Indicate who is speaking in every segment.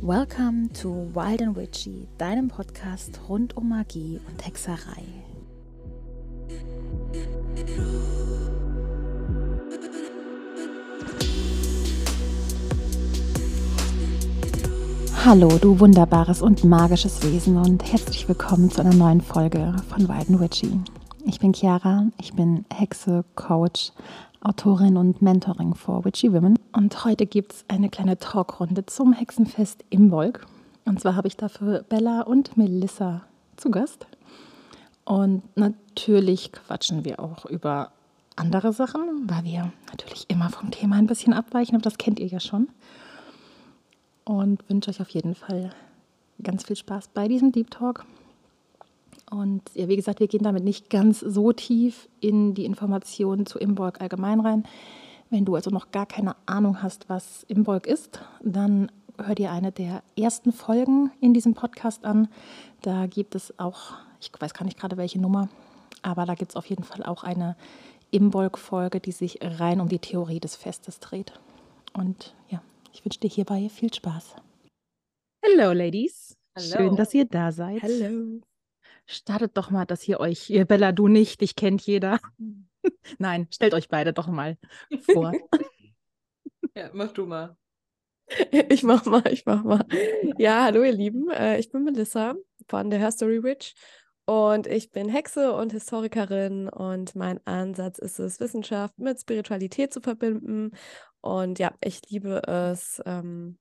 Speaker 1: Welcome to Wild and Witchy, deinem Podcast rund um Magie und Hexerei. Hallo, du wunderbares und magisches Wesen und herzlich willkommen zu einer neuen Folge von Wild and Witchy. Ich bin Chiara, ich bin Hexe, Coach, Autorin und Mentoring for Witchy Women. Und heute gibt es eine kleine Talkrunde zum Hexenfest im Volk. Und zwar habe ich dafür Bella und Melissa zu Gast. Und natürlich quatschen wir auch über andere Sachen, weil wir natürlich immer vom Thema ein bisschen abweichen, aber das kennt ihr ja schon. Und wünsche euch auf jeden Fall ganz viel Spaß bei diesem Deep Talk. Und ja, wie gesagt, wir gehen damit nicht ganz so tief in die Informationen zu Imbolg allgemein rein. Wenn du also noch gar keine Ahnung hast, was Imbolg ist, dann hör dir eine der ersten Folgen in diesem Podcast an. Da gibt es auch, ich weiß gar nicht gerade welche Nummer, aber da gibt es auf jeden Fall auch eine Imbolg-Folge, die sich rein um die Theorie des Festes dreht. Und ja, ich wünsche dir hierbei viel Spaß. Hallo, Ladies. Hallo. Schön, dass ihr da seid.
Speaker 2: Hallo.
Speaker 1: Startet doch mal, dass ihr euch, ihr Bella, du nicht, dich kennt jeder. Nein, stellt euch beide doch mal vor.
Speaker 2: ja, mach du mal.
Speaker 3: Ich mach mal, ich mach mal. Ja, hallo ihr Lieben, äh, ich bin Melissa von der Herstory Witch und ich bin Hexe und Historikerin und mein Ansatz ist es, Wissenschaft mit Spiritualität zu verbinden. Und ja, ich liebe es, ähm,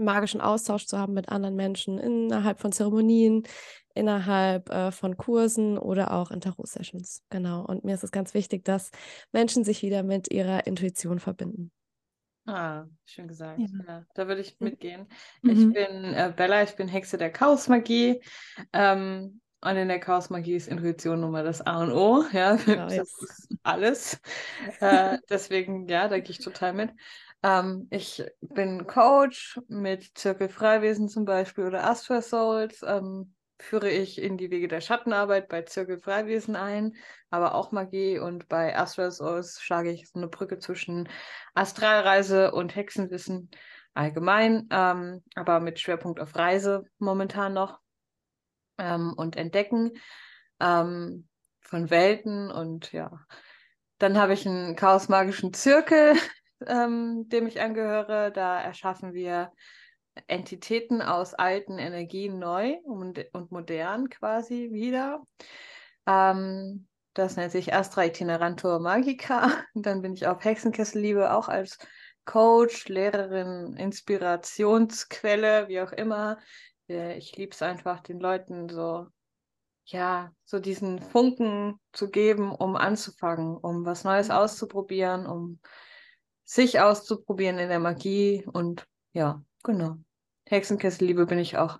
Speaker 3: magischen Austausch zu haben mit anderen Menschen innerhalb von Zeremonien, innerhalb äh, von Kursen oder auch in Tarot-Sessions. Genau. Und mir ist es ganz wichtig, dass Menschen sich wieder mit ihrer Intuition verbinden.
Speaker 2: Ah, schön gesagt. Ja. ja da würde ich mitgehen. Mhm. Ich bin äh, Bella, ich bin Hexe der Chaosmagie. Ähm, und in der Chaosmagie ist Intuition nun mal das A und O. Ja, genau, das ist alles. äh, deswegen, ja, da gehe ich total mit. Ähm, ich bin Coach mit Zirkel Freiwesen zum Beispiel oder Astral Souls. Ähm, führe ich in die Wege der Schattenarbeit bei Zirkel Freiwesen ein, aber auch Magie und bei Astral Souls schlage ich so eine Brücke zwischen Astralreise und Hexenwissen allgemein, ähm, aber mit Schwerpunkt auf Reise momentan noch ähm, und Entdecken ähm, von Welten und ja. Dann habe ich einen chaosmagischen Zirkel, ähm, dem ich angehöre. Da erschaffen wir Entitäten aus alten Energien neu und, und modern quasi wieder. Ähm, das nennt sich Astra Itinerantur Magica. Dann bin ich auf Hexenkesselliebe auch als Coach, Lehrerin, Inspirationsquelle, wie auch immer. Äh, ich liebe es einfach, den Leuten so, ja, so diesen Funken zu geben, um anzufangen, um was Neues mhm. auszuprobieren, um sich auszuprobieren in der Magie und ja, genau. Hexenkesselliebe bin ich auch.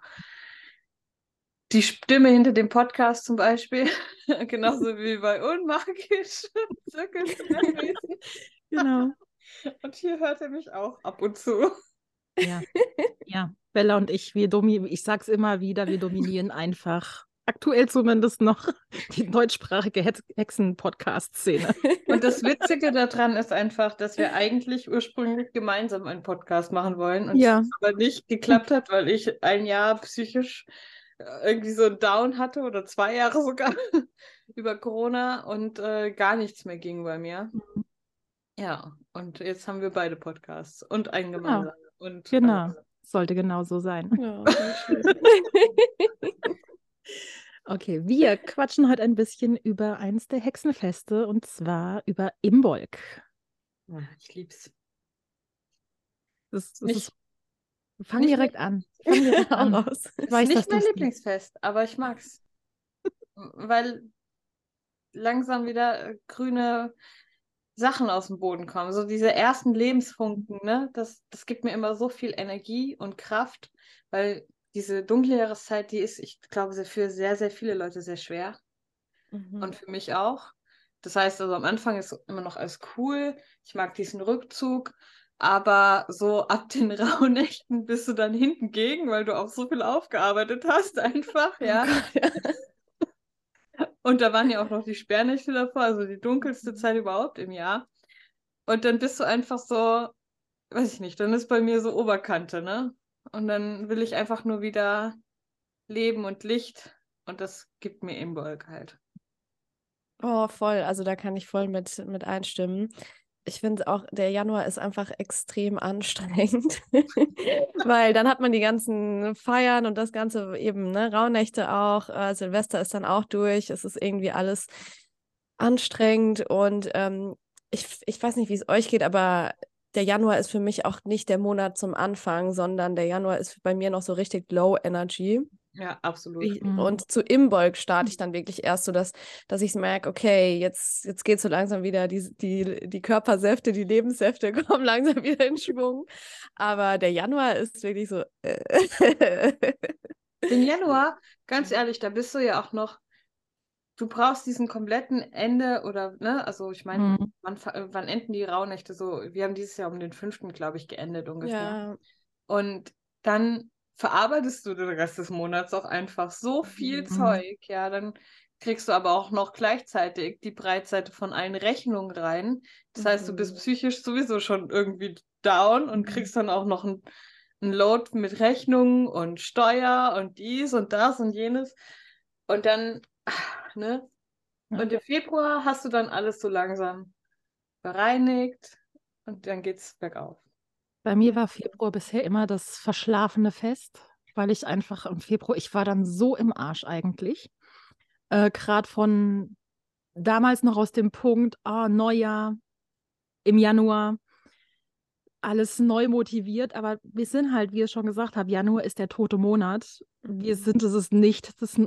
Speaker 2: Die Stimme hinter dem Podcast zum Beispiel, genauso wie bei Unmagisch. genau. Und hier hört er mich auch ab und zu.
Speaker 1: Ja, ja. Bella und ich, wir domi ich sag's immer wieder, wir dominieren einfach aktuell zumindest noch die deutschsprachige Hexen-Podcast-Szene.
Speaker 2: Und das Witzige daran ist einfach, dass wir eigentlich ursprünglich gemeinsam einen Podcast machen wollen und
Speaker 1: ja.
Speaker 2: es aber nicht geklappt hat, weil ich ein Jahr psychisch äh, irgendwie so ein Down hatte oder zwei Jahre sogar über Corona und äh, gar nichts mehr ging bei mir. Mhm. Ja, und jetzt haben wir beide Podcasts und einen genau. gemeinsamen.
Speaker 1: Genau. Und, genau. Äh, Sollte genau so sein. Ja, Okay, wir quatschen heute ein bisschen über eins der Hexenfeste und zwar über Imbolg.
Speaker 2: Ja, ich lieb's.
Speaker 1: Das, das nicht, ist, fang direkt an. Fang direkt an.
Speaker 2: Aus. Ich weiß, nicht mein Lieblingsfest, aber ich mag's. Weil langsam wieder äh, grüne Sachen aus dem Boden kommen. So diese ersten Lebensfunken, ne? Das, das gibt mir immer so viel Energie und Kraft, weil diese dunkle Jahreszeit, die ist, ich glaube, für sehr, sehr viele Leute sehr schwer. Mhm. Und für mich auch. Das heißt, also am Anfang ist immer noch alles cool. Ich mag diesen Rückzug. Aber so ab den Rauhnächten bist du dann hinten gegen, weil du auch so viel aufgearbeitet hast, einfach, oh ja. Und da waren ja auch noch die Sperrnächte davor, also die dunkelste Zeit überhaupt im Jahr. Und dann bist du einfach so, weiß ich nicht, dann ist bei mir so Oberkante, ne? Und dann will ich einfach nur wieder Leben und Licht und das gibt mir Imbolg halt.
Speaker 3: Oh, voll. Also da kann ich voll mit, mit einstimmen. Ich finde auch, der Januar ist einfach extrem anstrengend, weil dann hat man die ganzen Feiern und das Ganze eben, ne, Rauhnächte auch, äh, Silvester ist dann auch durch, es ist irgendwie alles anstrengend und ähm, ich, ich weiß nicht, wie es euch geht, aber der Januar ist für mich auch nicht der Monat zum Anfang, sondern der Januar ist bei mir noch so richtig Low Energy.
Speaker 2: Ja, absolut.
Speaker 3: Ich, mhm. und zu Imbolg starte ich dann wirklich erst so, dass, dass ich merke, okay, jetzt, jetzt geht so langsam wieder, die, die, die Körpersäfte, die Lebenssäfte kommen langsam wieder in Schwung. Aber der Januar ist wirklich so.
Speaker 2: Äh Den Januar, ganz ehrlich, da bist du ja auch noch du brauchst diesen kompletten Ende oder, ne, also ich meine, mhm. wann, wann, enden die Rauhnächte so? Wir haben dieses Jahr um den fünften, glaube ich, geendet ungefähr. Ja. Und dann verarbeitest du den Rest des Monats auch einfach so viel mhm. Zeug, ja, dann kriegst du aber auch noch gleichzeitig die Breitseite von allen Rechnungen rein. Das mhm. heißt, du bist mhm. psychisch sowieso schon irgendwie down und mhm. kriegst dann auch noch ein, ein Load mit Rechnungen und Steuer und dies und das und jenes. Und dann ne? Und im Februar hast du dann alles so langsam bereinigt und dann geht's bergauf.
Speaker 1: Bei mir war Februar bisher immer das verschlafene Fest, weil ich einfach im Februar, ich war dann so im Arsch eigentlich. Äh, Gerade von damals noch aus dem Punkt, ah, Neujahr im Januar, alles neu motiviert, aber wir sind halt, wie ich schon gesagt habe, Januar ist der tote Monat. Wir sind es ist nicht das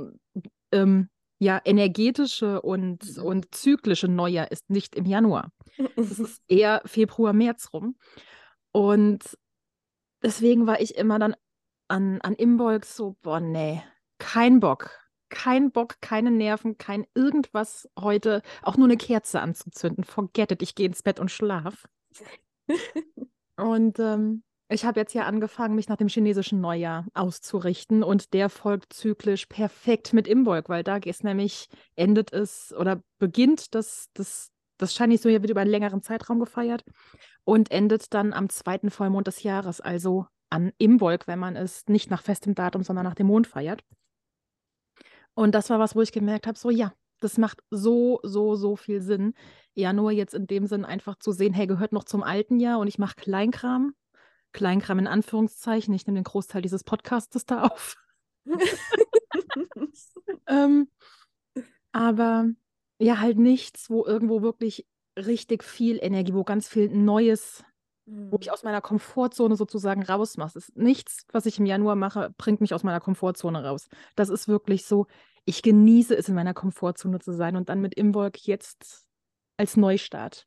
Speaker 1: ähm, ja, energetische und, mhm. und zyklische Neujahr ist nicht im Januar. Es ist eher Februar, März rum. Und deswegen war ich immer dann an, an Imbolg so, boah, nee, kein Bock. Kein Bock, keine Nerven, kein irgendwas heute, auch nur eine Kerze anzuzünden. Forget it, ich gehe ins Bett und schlaf. und ähm, ich habe jetzt ja angefangen, mich nach dem chinesischen Neujahr auszurichten und der folgt zyklisch perfekt mit Imbolg, weil da ist nämlich, endet es oder beginnt das, das, das Chinese Neujahr wird über einen längeren Zeitraum gefeiert und endet dann am zweiten Vollmond des Jahres, also an Imbolg, wenn man es nicht nach festem Datum, sondern nach dem Mond feiert. Und das war was, wo ich gemerkt habe, so ja, das macht so, so, so viel Sinn. Ja, nur jetzt in dem Sinn einfach zu sehen, hey, gehört noch zum alten Jahr und ich mache Kleinkram Kleinkram in Anführungszeichen. Ich nehme den Großteil dieses Podcastes da auf. ähm, aber ja, halt nichts, wo irgendwo wirklich richtig viel Energie, wo ganz viel Neues, mhm. wo ich aus meiner Komfortzone sozusagen rausmache. Ist nichts, was ich im Januar mache, bringt mich aus meiner Komfortzone raus. Das ist wirklich so, ich genieße es, in meiner Komfortzone zu sein und dann mit Imbolg jetzt als Neustart.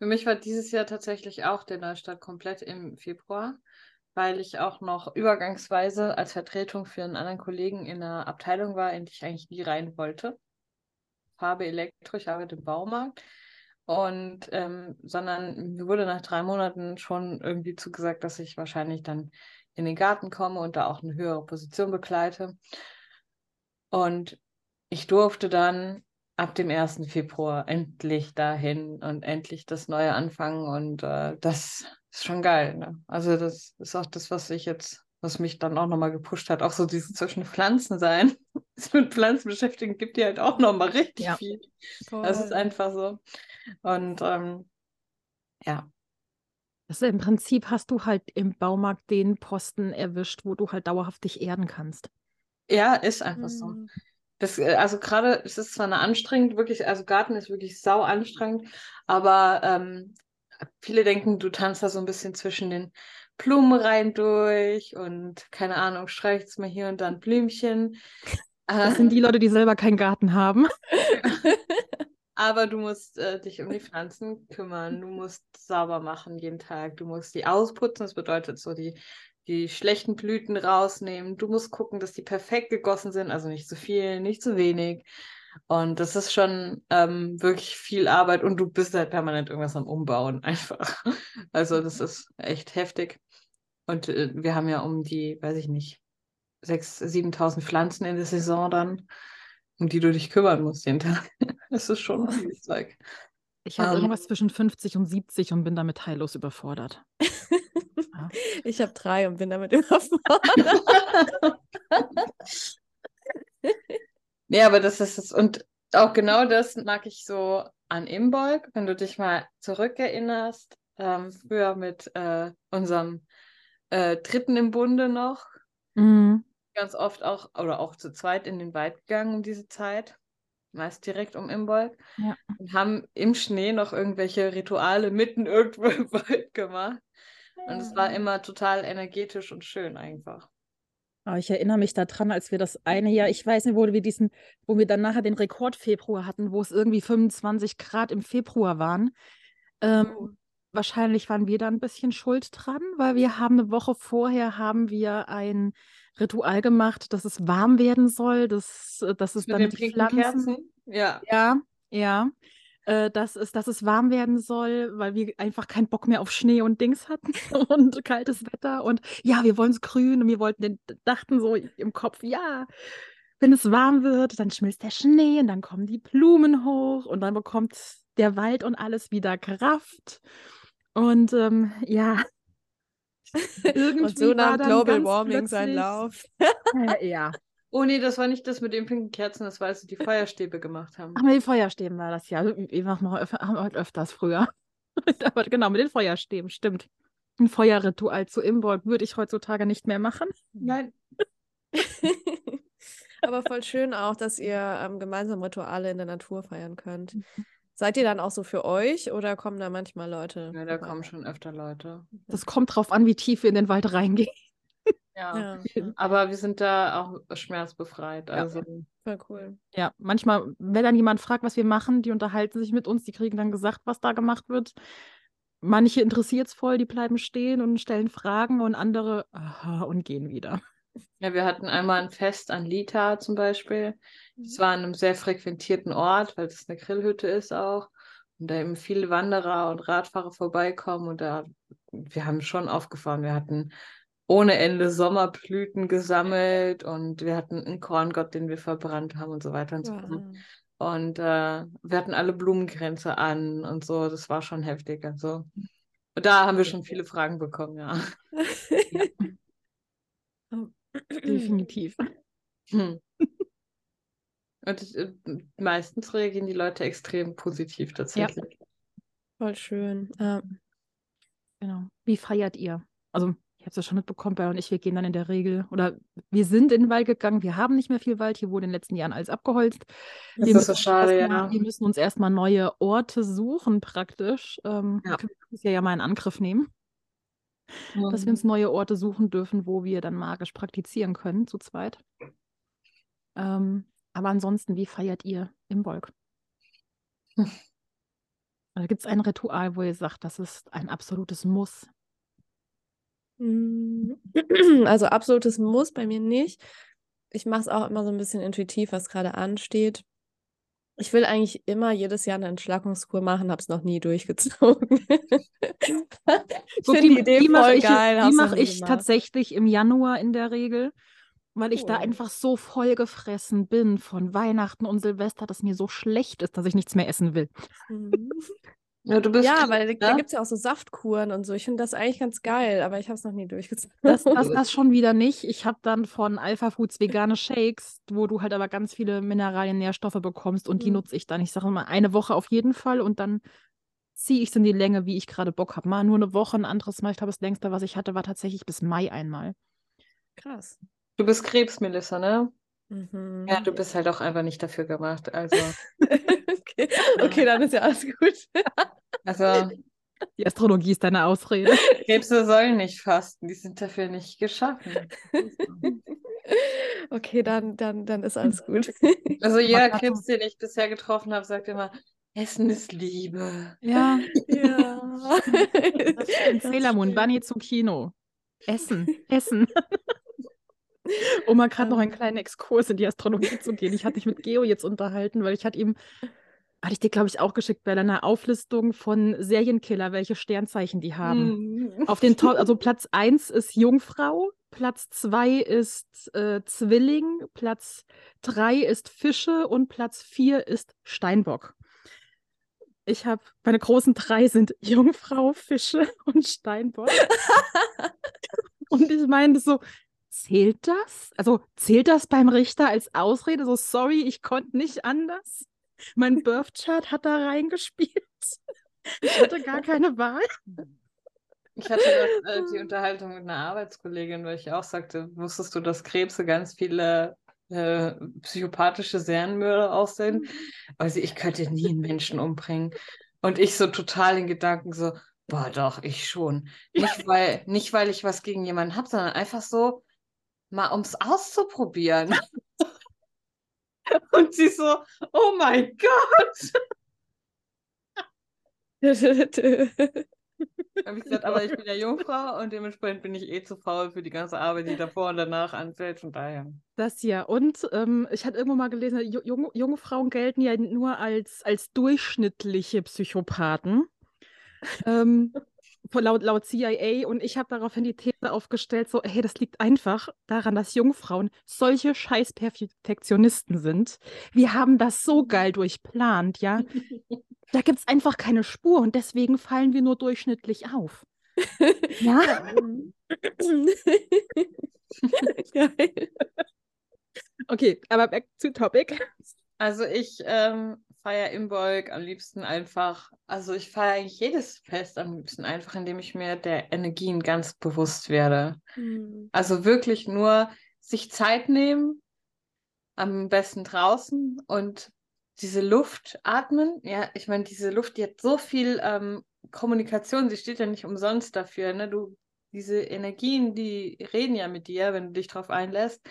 Speaker 2: Für mich war dieses Jahr tatsächlich auch der Neustart komplett im Februar, weil ich auch noch übergangsweise als Vertretung für einen anderen Kollegen in einer Abteilung war, in die ich eigentlich nie rein wollte. Farbe Elektro, ich arbeite im Baumarkt. Und ähm, sondern mir wurde nach drei Monaten schon irgendwie zugesagt, dass ich wahrscheinlich dann in den Garten komme und da auch eine höhere Position begleite. Und ich durfte dann ab dem 1. Februar endlich dahin und endlich das Neue anfangen. Und äh, das ist schon geil. Ne? Also das ist auch das, was ich jetzt, was mich dann auch nochmal gepusht hat. Auch so dieses zwischen Pflanzen sein. mit Pflanzen beschäftigen gibt dir halt auch nochmal richtig ja. viel. Toll. Das ist einfach so. Und ähm, ja.
Speaker 1: Also im Prinzip hast du halt im Baumarkt den Posten erwischt, wo du halt dauerhaft dich erden kannst.
Speaker 2: Ja, ist einfach hm. so. Das, äh, also gerade, es ist zwar eine anstrengend, wirklich, also Garten ist wirklich sau anstrengend, aber ähm, viele denken, du tanzt da so ein bisschen zwischen den Blumen rein durch und keine Ahnung, streichst mal hier und dann Blümchen.
Speaker 1: Das sind die Leute, die selber keinen Garten haben.
Speaker 2: Aber du musst äh, dich um die Pflanzen kümmern, du musst sauber machen jeden Tag, du musst die ausputzen, das bedeutet so die die schlechten Blüten rausnehmen. Du musst gucken, dass die perfekt gegossen sind, also nicht zu viel, nicht zu wenig. Und das ist schon ähm, wirklich viel Arbeit und du bist halt permanent irgendwas am Umbauen einfach. Also das ist echt heftig. Und äh, wir haben ja um die, weiß ich nicht, 6.000, 7.000 Pflanzen in der Saison dann, um die du dich kümmern musst jeden Tag. Das ist schon viel Zeug.
Speaker 1: Ich habe um, ähm. irgendwas zwischen 50 und 70 und bin damit heillos überfordert.
Speaker 3: ja. Ich habe drei und bin damit überfordert.
Speaker 2: ja, aber das ist es. Und auch genau das mag ich so an Imbolg, wenn du dich mal zurückerinnerst, ähm, früher mit äh, unserem äh, Dritten im Bunde noch. Mhm. Ganz oft auch, oder auch zu zweit in den Wald gegangen um diese Zeit meist direkt um Imbolg, ja. und haben im Schnee noch irgendwelche Rituale mitten irgendwo im Wald gemacht. Und es war immer total energetisch und schön einfach.
Speaker 1: Aber ich erinnere mich daran, als wir das eine Jahr, ich weiß nicht, wo wir diesen, wo wir dann nachher den Rekord Februar hatten, wo es irgendwie 25 Grad im Februar waren. Ähm, oh. Wahrscheinlich waren wir da ein bisschen schuld dran, weil wir haben eine Woche vorher haben wir ein Ritual gemacht, dass es warm werden soll, dass, äh, dass es
Speaker 2: Mit damit die Pflanzen. Kerzen?
Speaker 1: Ja. Ja, ja. Äh, dass, es, dass es warm werden soll, weil wir einfach keinen Bock mehr auf Schnee und Dings hatten und kaltes Wetter. Und ja, wir wollen es grün und wir wollten den, dachten so im Kopf, ja, wenn es warm wird, dann schmilzt der Schnee und dann kommen die Blumen hoch und dann bekommt der Wald und alles wieder Kraft. Und ähm, ja,
Speaker 3: irgendwie und so nahm Global Warming seinen Lauf.
Speaker 2: äh, ja. Oh nee, das war nicht das mit den pinken Kerzen, das war, als sie die Feuerstäbe gemacht haben.
Speaker 1: Ach, mit den Stäben war das ja. Wir machen noch öf haben halt öfters früher. Aber genau, mit den Feuerstäben, stimmt. Ein Feuerritual zu Imbolg würde ich heutzutage nicht mehr machen.
Speaker 2: Nein.
Speaker 3: Aber voll schön auch, dass ihr ähm, gemeinsam Rituale in der Natur feiern könnt. Seid ihr dann auch so für euch oder kommen da manchmal Leute?
Speaker 2: Ja, da kommen schon öfter Leute.
Speaker 1: Das kommt drauf an, wie tief wir in den Wald reingehen.
Speaker 2: Ja, ja. aber wir sind da auch schmerzbefreit. Also. Ja.
Speaker 3: Voll cool.
Speaker 1: Ja, manchmal, wenn dann jemand fragt, was wir machen, die unterhalten sich mit uns, die kriegen dann gesagt, was da gemacht wird. Manche interessiert es voll, die bleiben stehen und stellen Fragen und andere aha, und gehen wieder.
Speaker 2: Ja, wir hatten einmal ein Fest an Lita zum Beispiel. Es war an einem sehr frequentierten Ort, weil es eine Grillhütte ist auch. Und da eben viele Wanderer und Radfahrer vorbeikommen. Und da, wir haben schon aufgefahren. Wir hatten ohne Ende Sommerblüten gesammelt und wir hatten einen Korngott, den wir verbrannt haben und so weiter und so fort. Und äh, wir hatten alle Blumenkränze an und so. Das war schon heftig. Also. Und da haben wir schon viele Fragen bekommen, ja.
Speaker 1: Definitiv. Hm.
Speaker 2: Und äh, meistens reagieren die Leute extrem positiv tatsächlich. Ja.
Speaker 3: Voll schön. Ja.
Speaker 1: Genau. Wie feiert ihr? Also, ich habe es ja schon mitbekommen, Bella und ich, wir gehen dann in der Regel, oder wir sind in den Wald gegangen, wir haben nicht mehr viel Wald, hier wurde in den letzten Jahren alles abgeholzt.
Speaker 2: Das wir ist so schade,
Speaker 1: ja. wir müssen uns erstmal neue Orte suchen, praktisch. Ähm, ja. Wir können das ja, ja mal in Angriff nehmen mhm. dass wir uns neue Orte suchen dürfen, wo wir dann magisch praktizieren können, zu zweit. Ähm, aber ansonsten, wie feiert ihr im Volk? Also gibt es ein Ritual, wo ihr sagt, das ist ein absolutes Muss?
Speaker 3: Mm, also absolutes Muss bei mir nicht. Ich mache es auch immer so ein bisschen intuitiv, was gerade ansteht. Ich will eigentlich immer jedes Jahr eine Entschlackungskur machen, habe es noch nie durchgezogen. ich
Speaker 1: finde die, die Idee die voll ich, geil. Die mache ich gemacht. tatsächlich im Januar in der Regel, weil ich da einfach so voll gefressen bin von Weihnachten und Silvester, dass mir so schlecht ist, dass ich nichts mehr essen will. Mhm.
Speaker 3: Ja, du bist ja weil da gibt es ja auch so Saftkuren und so. Ich finde das eigentlich ganz geil, aber ich habe es noch nie durchgezogen.
Speaker 1: Das, das, das schon wieder nicht. Ich habe dann von Alpha Foods vegane Shakes, wo du halt aber ganz viele Mineralien, Nährstoffe bekommst und mhm. die nutze ich dann. Ich sage mal eine Woche auf jeden Fall und dann ziehe ich es in die Länge, wie ich gerade Bock habe. Mal nur eine Woche, ein anderes Mal. Ich glaube, das längste, was ich hatte, war tatsächlich bis Mai einmal.
Speaker 3: Krass.
Speaker 2: Du bist Krebs, Melissa, ne? Mhm. Ja, du bist halt auch einfach nicht dafür gemacht. Also.
Speaker 3: okay. okay, dann ist ja alles gut.
Speaker 2: also.
Speaker 1: Die Astrologie ist deine Ausrede.
Speaker 2: Krebse sollen nicht fasten, die sind dafür nicht geschaffen.
Speaker 3: okay, dann, dann, dann ist alles gut.
Speaker 2: Also jeder Krebs, den ich bisher getroffen habe, sagt immer, Essen ist Liebe.
Speaker 1: Ja. ja. Sailor Moon, Bunny zum Kino. Essen, Essen. Um mal gerade noch einen ähm. kleinen Exkurs in die Astrologie zu gehen. Ich hatte mich mit Geo jetzt unterhalten, weil ich hatte ihm, hatte ich dir, glaube ich, auch geschickt, bei einer Auflistung von Serienkiller, welche Sternzeichen die haben. Mm. Auf den Top, also Platz 1 ist Jungfrau, Platz 2 ist äh, Zwilling, Platz 3 ist Fische und Platz 4 ist Steinbock. ich habe, meine großen drei sind Jungfrau, Fische und Steinbock. und ich meine so, zählt das? Also zählt das beim Richter als Ausrede? So, sorry, ich konnte nicht anders. Mein Birth Chart hat da reingespielt. Ich hatte gar keine Wahl.
Speaker 2: Ich hatte das, äh, die Unterhaltung mit einer Arbeitskollegin, weil ich auch sagte, wusstest du, dass Krebse ganz viele äh, psychopathische Serienmörder aussehen? Also ich könnte nie einen Menschen umbringen. Und ich so total in Gedanken so, boah doch, ich schon. Nicht weil, nicht, weil ich was gegen jemanden habe, sondern einfach so, mal um es auszuprobieren. Und sie so, oh mein Gott. habe ich gesagt, aber ich bin ja Jungfrau und dementsprechend bin ich eh zu faul für die ganze Arbeit, die davor und danach anfällt. Von daher.
Speaker 1: Das ja. Und ähm, ich hatte irgendwo mal gelesen, junge, junge Frauen gelten ja nur als, als durchschnittliche Psychopathen. ähm, laut, laut CIA und ich habe daraufhin die These aufgestellt, so, hey, das liegt einfach daran, dass Jungfrauen solche scheiß Perfektionisten sind. Wir haben das so geil durchplant, ja. da gibt es einfach keine Spur und deswegen fallen wir nur durchschnittlich auf. ja. Geil. Okay, aber back to topic.
Speaker 2: Also ich ähm, feiere Imbolg am liebsten einfach, also ich feiere eigentlich jedes Fest am liebsten einfach, indem ich mir der Energien ganz bewusst werde. Mhm. Also wirklich nur sich Zeit nehmen, am besten draußen und diese Luft atmen. Ja, ich meine, diese Luft, die hat so viel ähm, Kommunikation, sie steht ja nicht umsonst dafür. Ne? Du, diese Energien, die reden ja mit dir, wenn du dich drauf einlässt.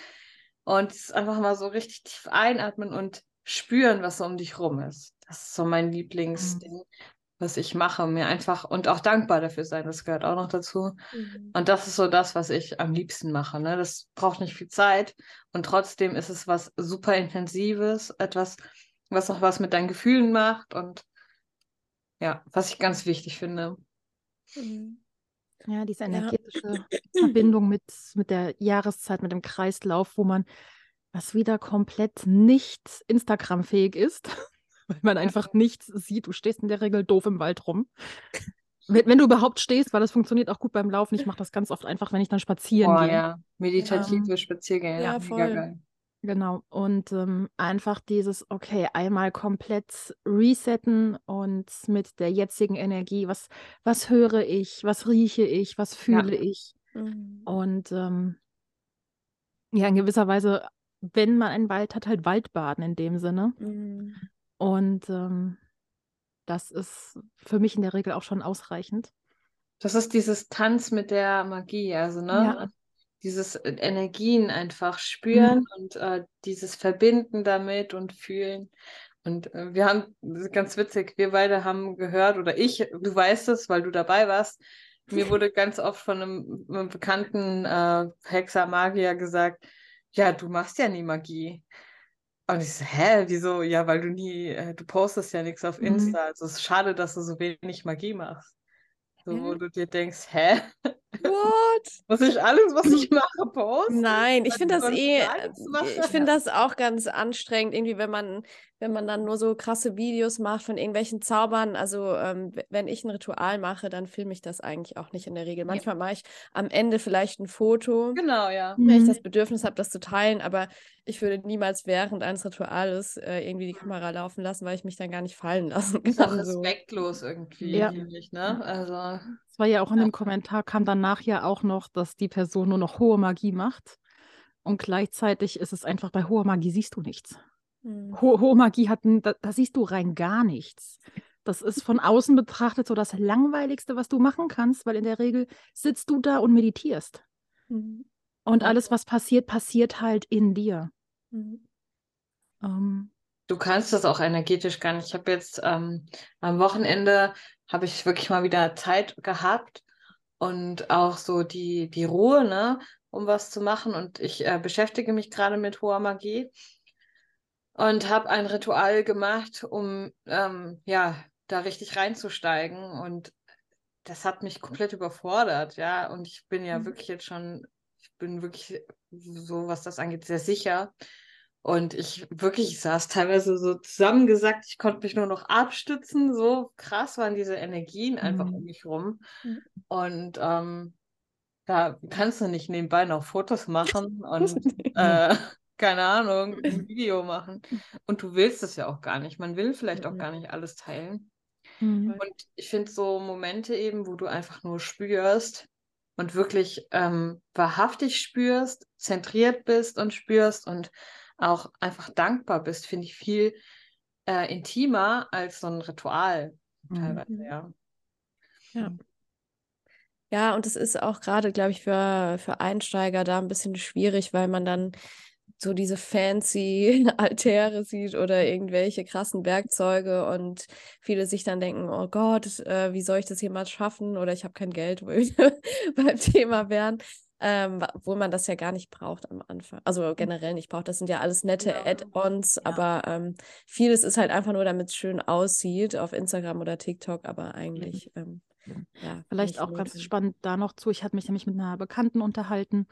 Speaker 2: Und einfach mal so richtig tief einatmen und spüren, was so um dich rum ist. Das ist so mein Lieblingsding, mhm. was ich mache. Mir einfach und auch dankbar dafür sein, das gehört auch noch dazu. Mhm. Und das ist so das, was ich am liebsten mache. Ne? Das braucht nicht viel Zeit und trotzdem ist es was super Intensives, etwas, was auch was mit deinen Gefühlen macht und ja, was ich ganz wichtig finde.
Speaker 1: Mhm. Ja, diese energetische ja. Verbindung mit, mit der Jahreszeit, mit dem Kreislauf, wo man was wieder komplett nicht Instagram-fähig ist, weil man einfach nichts sieht. Du stehst in der Regel doof im Wald rum. Wenn, wenn du überhaupt stehst, weil das funktioniert auch gut beim Laufen. Ich mache das ganz oft einfach, wenn ich dann spazieren oh, gehe.
Speaker 2: ja, meditative ähm, Spaziergänge.
Speaker 3: Ja, voll. Mega geil.
Speaker 1: Genau. Und ähm, einfach dieses, okay, einmal komplett resetten und mit der jetzigen Energie, was, was höre ich, was rieche ich, was fühle ja. ich. Mhm. Und ähm, ja, in gewisser Weise wenn man einen Wald hat, halt Waldbaden in dem Sinne. Mhm. Und ähm, das ist für mich in der Regel auch schon ausreichend.
Speaker 2: Das ist dieses Tanz mit der Magie, also ne? Ja. Dieses äh, Energien einfach spüren mhm. und äh, dieses Verbinden damit und fühlen. Und äh, wir haben, ganz witzig, wir beide haben gehört, oder ich, du weißt es, weil du dabei warst, mir wurde ganz oft von einem, einem bekannten äh, Hexer, Magier gesagt, ja, du machst ja nie Magie. Und ich so, hä, wieso? Ja, weil du nie, äh, du postest ja nichts auf mhm. Insta. Mhm. Also es ist schade, dass du so wenig Magie machst. So, wo du dir denkst, hä?
Speaker 3: What?
Speaker 2: Muss ich alles, was ich mache, posten?
Speaker 3: Nein, ich finde das eh, ich finde das auch ganz anstrengend, irgendwie, wenn man, wenn man dann nur so krasse Videos macht von irgendwelchen Zaubern. Also, ähm, wenn ich ein Ritual mache, dann filme ich das eigentlich auch nicht in der Regel. Manchmal ja. mache ich am Ende vielleicht ein Foto.
Speaker 2: Genau, ja.
Speaker 3: Wenn mhm. ich das Bedürfnis habe, das zu teilen, aber ich würde niemals während eines Rituales äh, irgendwie die Kamera laufen lassen, weil ich mich dann gar nicht fallen lassen
Speaker 2: kann. Ist auch respektlos so. irgendwie, ja. ich, ne? Also.
Speaker 1: War ja auch in dem Kommentar, kam danach ja auch noch, dass die Person nur noch hohe Magie macht. Und gleichzeitig ist es einfach, bei hoher Magie siehst du nichts. Mhm. Ho hohe Magie hat, da, da siehst du rein gar nichts. Das ist von außen betrachtet so das Langweiligste, was du machen kannst, weil in der Regel sitzt du da und meditierst. Mhm. Und alles, was passiert, passiert halt in dir. Mhm.
Speaker 2: Ähm, du kannst das auch energetisch gar nicht. Ich habe jetzt ähm, am Wochenende habe ich wirklich mal wieder Zeit gehabt und auch so die, die Ruhe, ne, um was zu machen. Und ich äh, beschäftige mich gerade mit hoher Magie und habe ein Ritual gemacht, um ähm, ja da richtig reinzusteigen und das hat mich komplett überfordert, ja. Und ich bin ja mhm. wirklich jetzt schon, ich bin wirklich so, was das angeht, sehr sicher. Und ich wirklich ich saß teilweise so zusammengesackt, ich konnte mich nur noch abstützen. So krass waren diese Energien einfach mhm. um mich rum. Mhm. Und ähm, da kannst du nicht nebenbei noch Fotos machen und äh, keine Ahnung, ein Video machen. Und du willst es ja auch gar nicht. Man will vielleicht auch gar nicht alles teilen. Mhm. Und ich finde so Momente eben, wo du einfach nur spürst und wirklich ähm, wahrhaftig spürst, zentriert bist und spürst und auch einfach dankbar bist, finde ich viel äh, intimer als so ein Ritual teilweise, mhm. ja.
Speaker 3: Ja. Ja, und es ist auch gerade, glaube ich, für, für Einsteiger da ein bisschen schwierig, weil man dann so diese fancy Altäre sieht oder irgendwelche krassen Werkzeuge und viele sich dann denken, oh Gott, äh, wie soll ich das jemals schaffen? Oder ich habe kein Geld, wo wir beim Thema wären. Ähm, obwohl man das ja gar nicht braucht am Anfang. Also hm. generell nicht braucht. Das sind ja alles nette ja. Add-ons, ja. aber ähm, vieles ist halt einfach nur, damit es schön aussieht auf Instagram oder TikTok, aber eigentlich. Mhm.
Speaker 1: Ähm, ja, Vielleicht auch ganz spannend da noch zu. Ich hatte mich nämlich mit einer Bekannten unterhalten,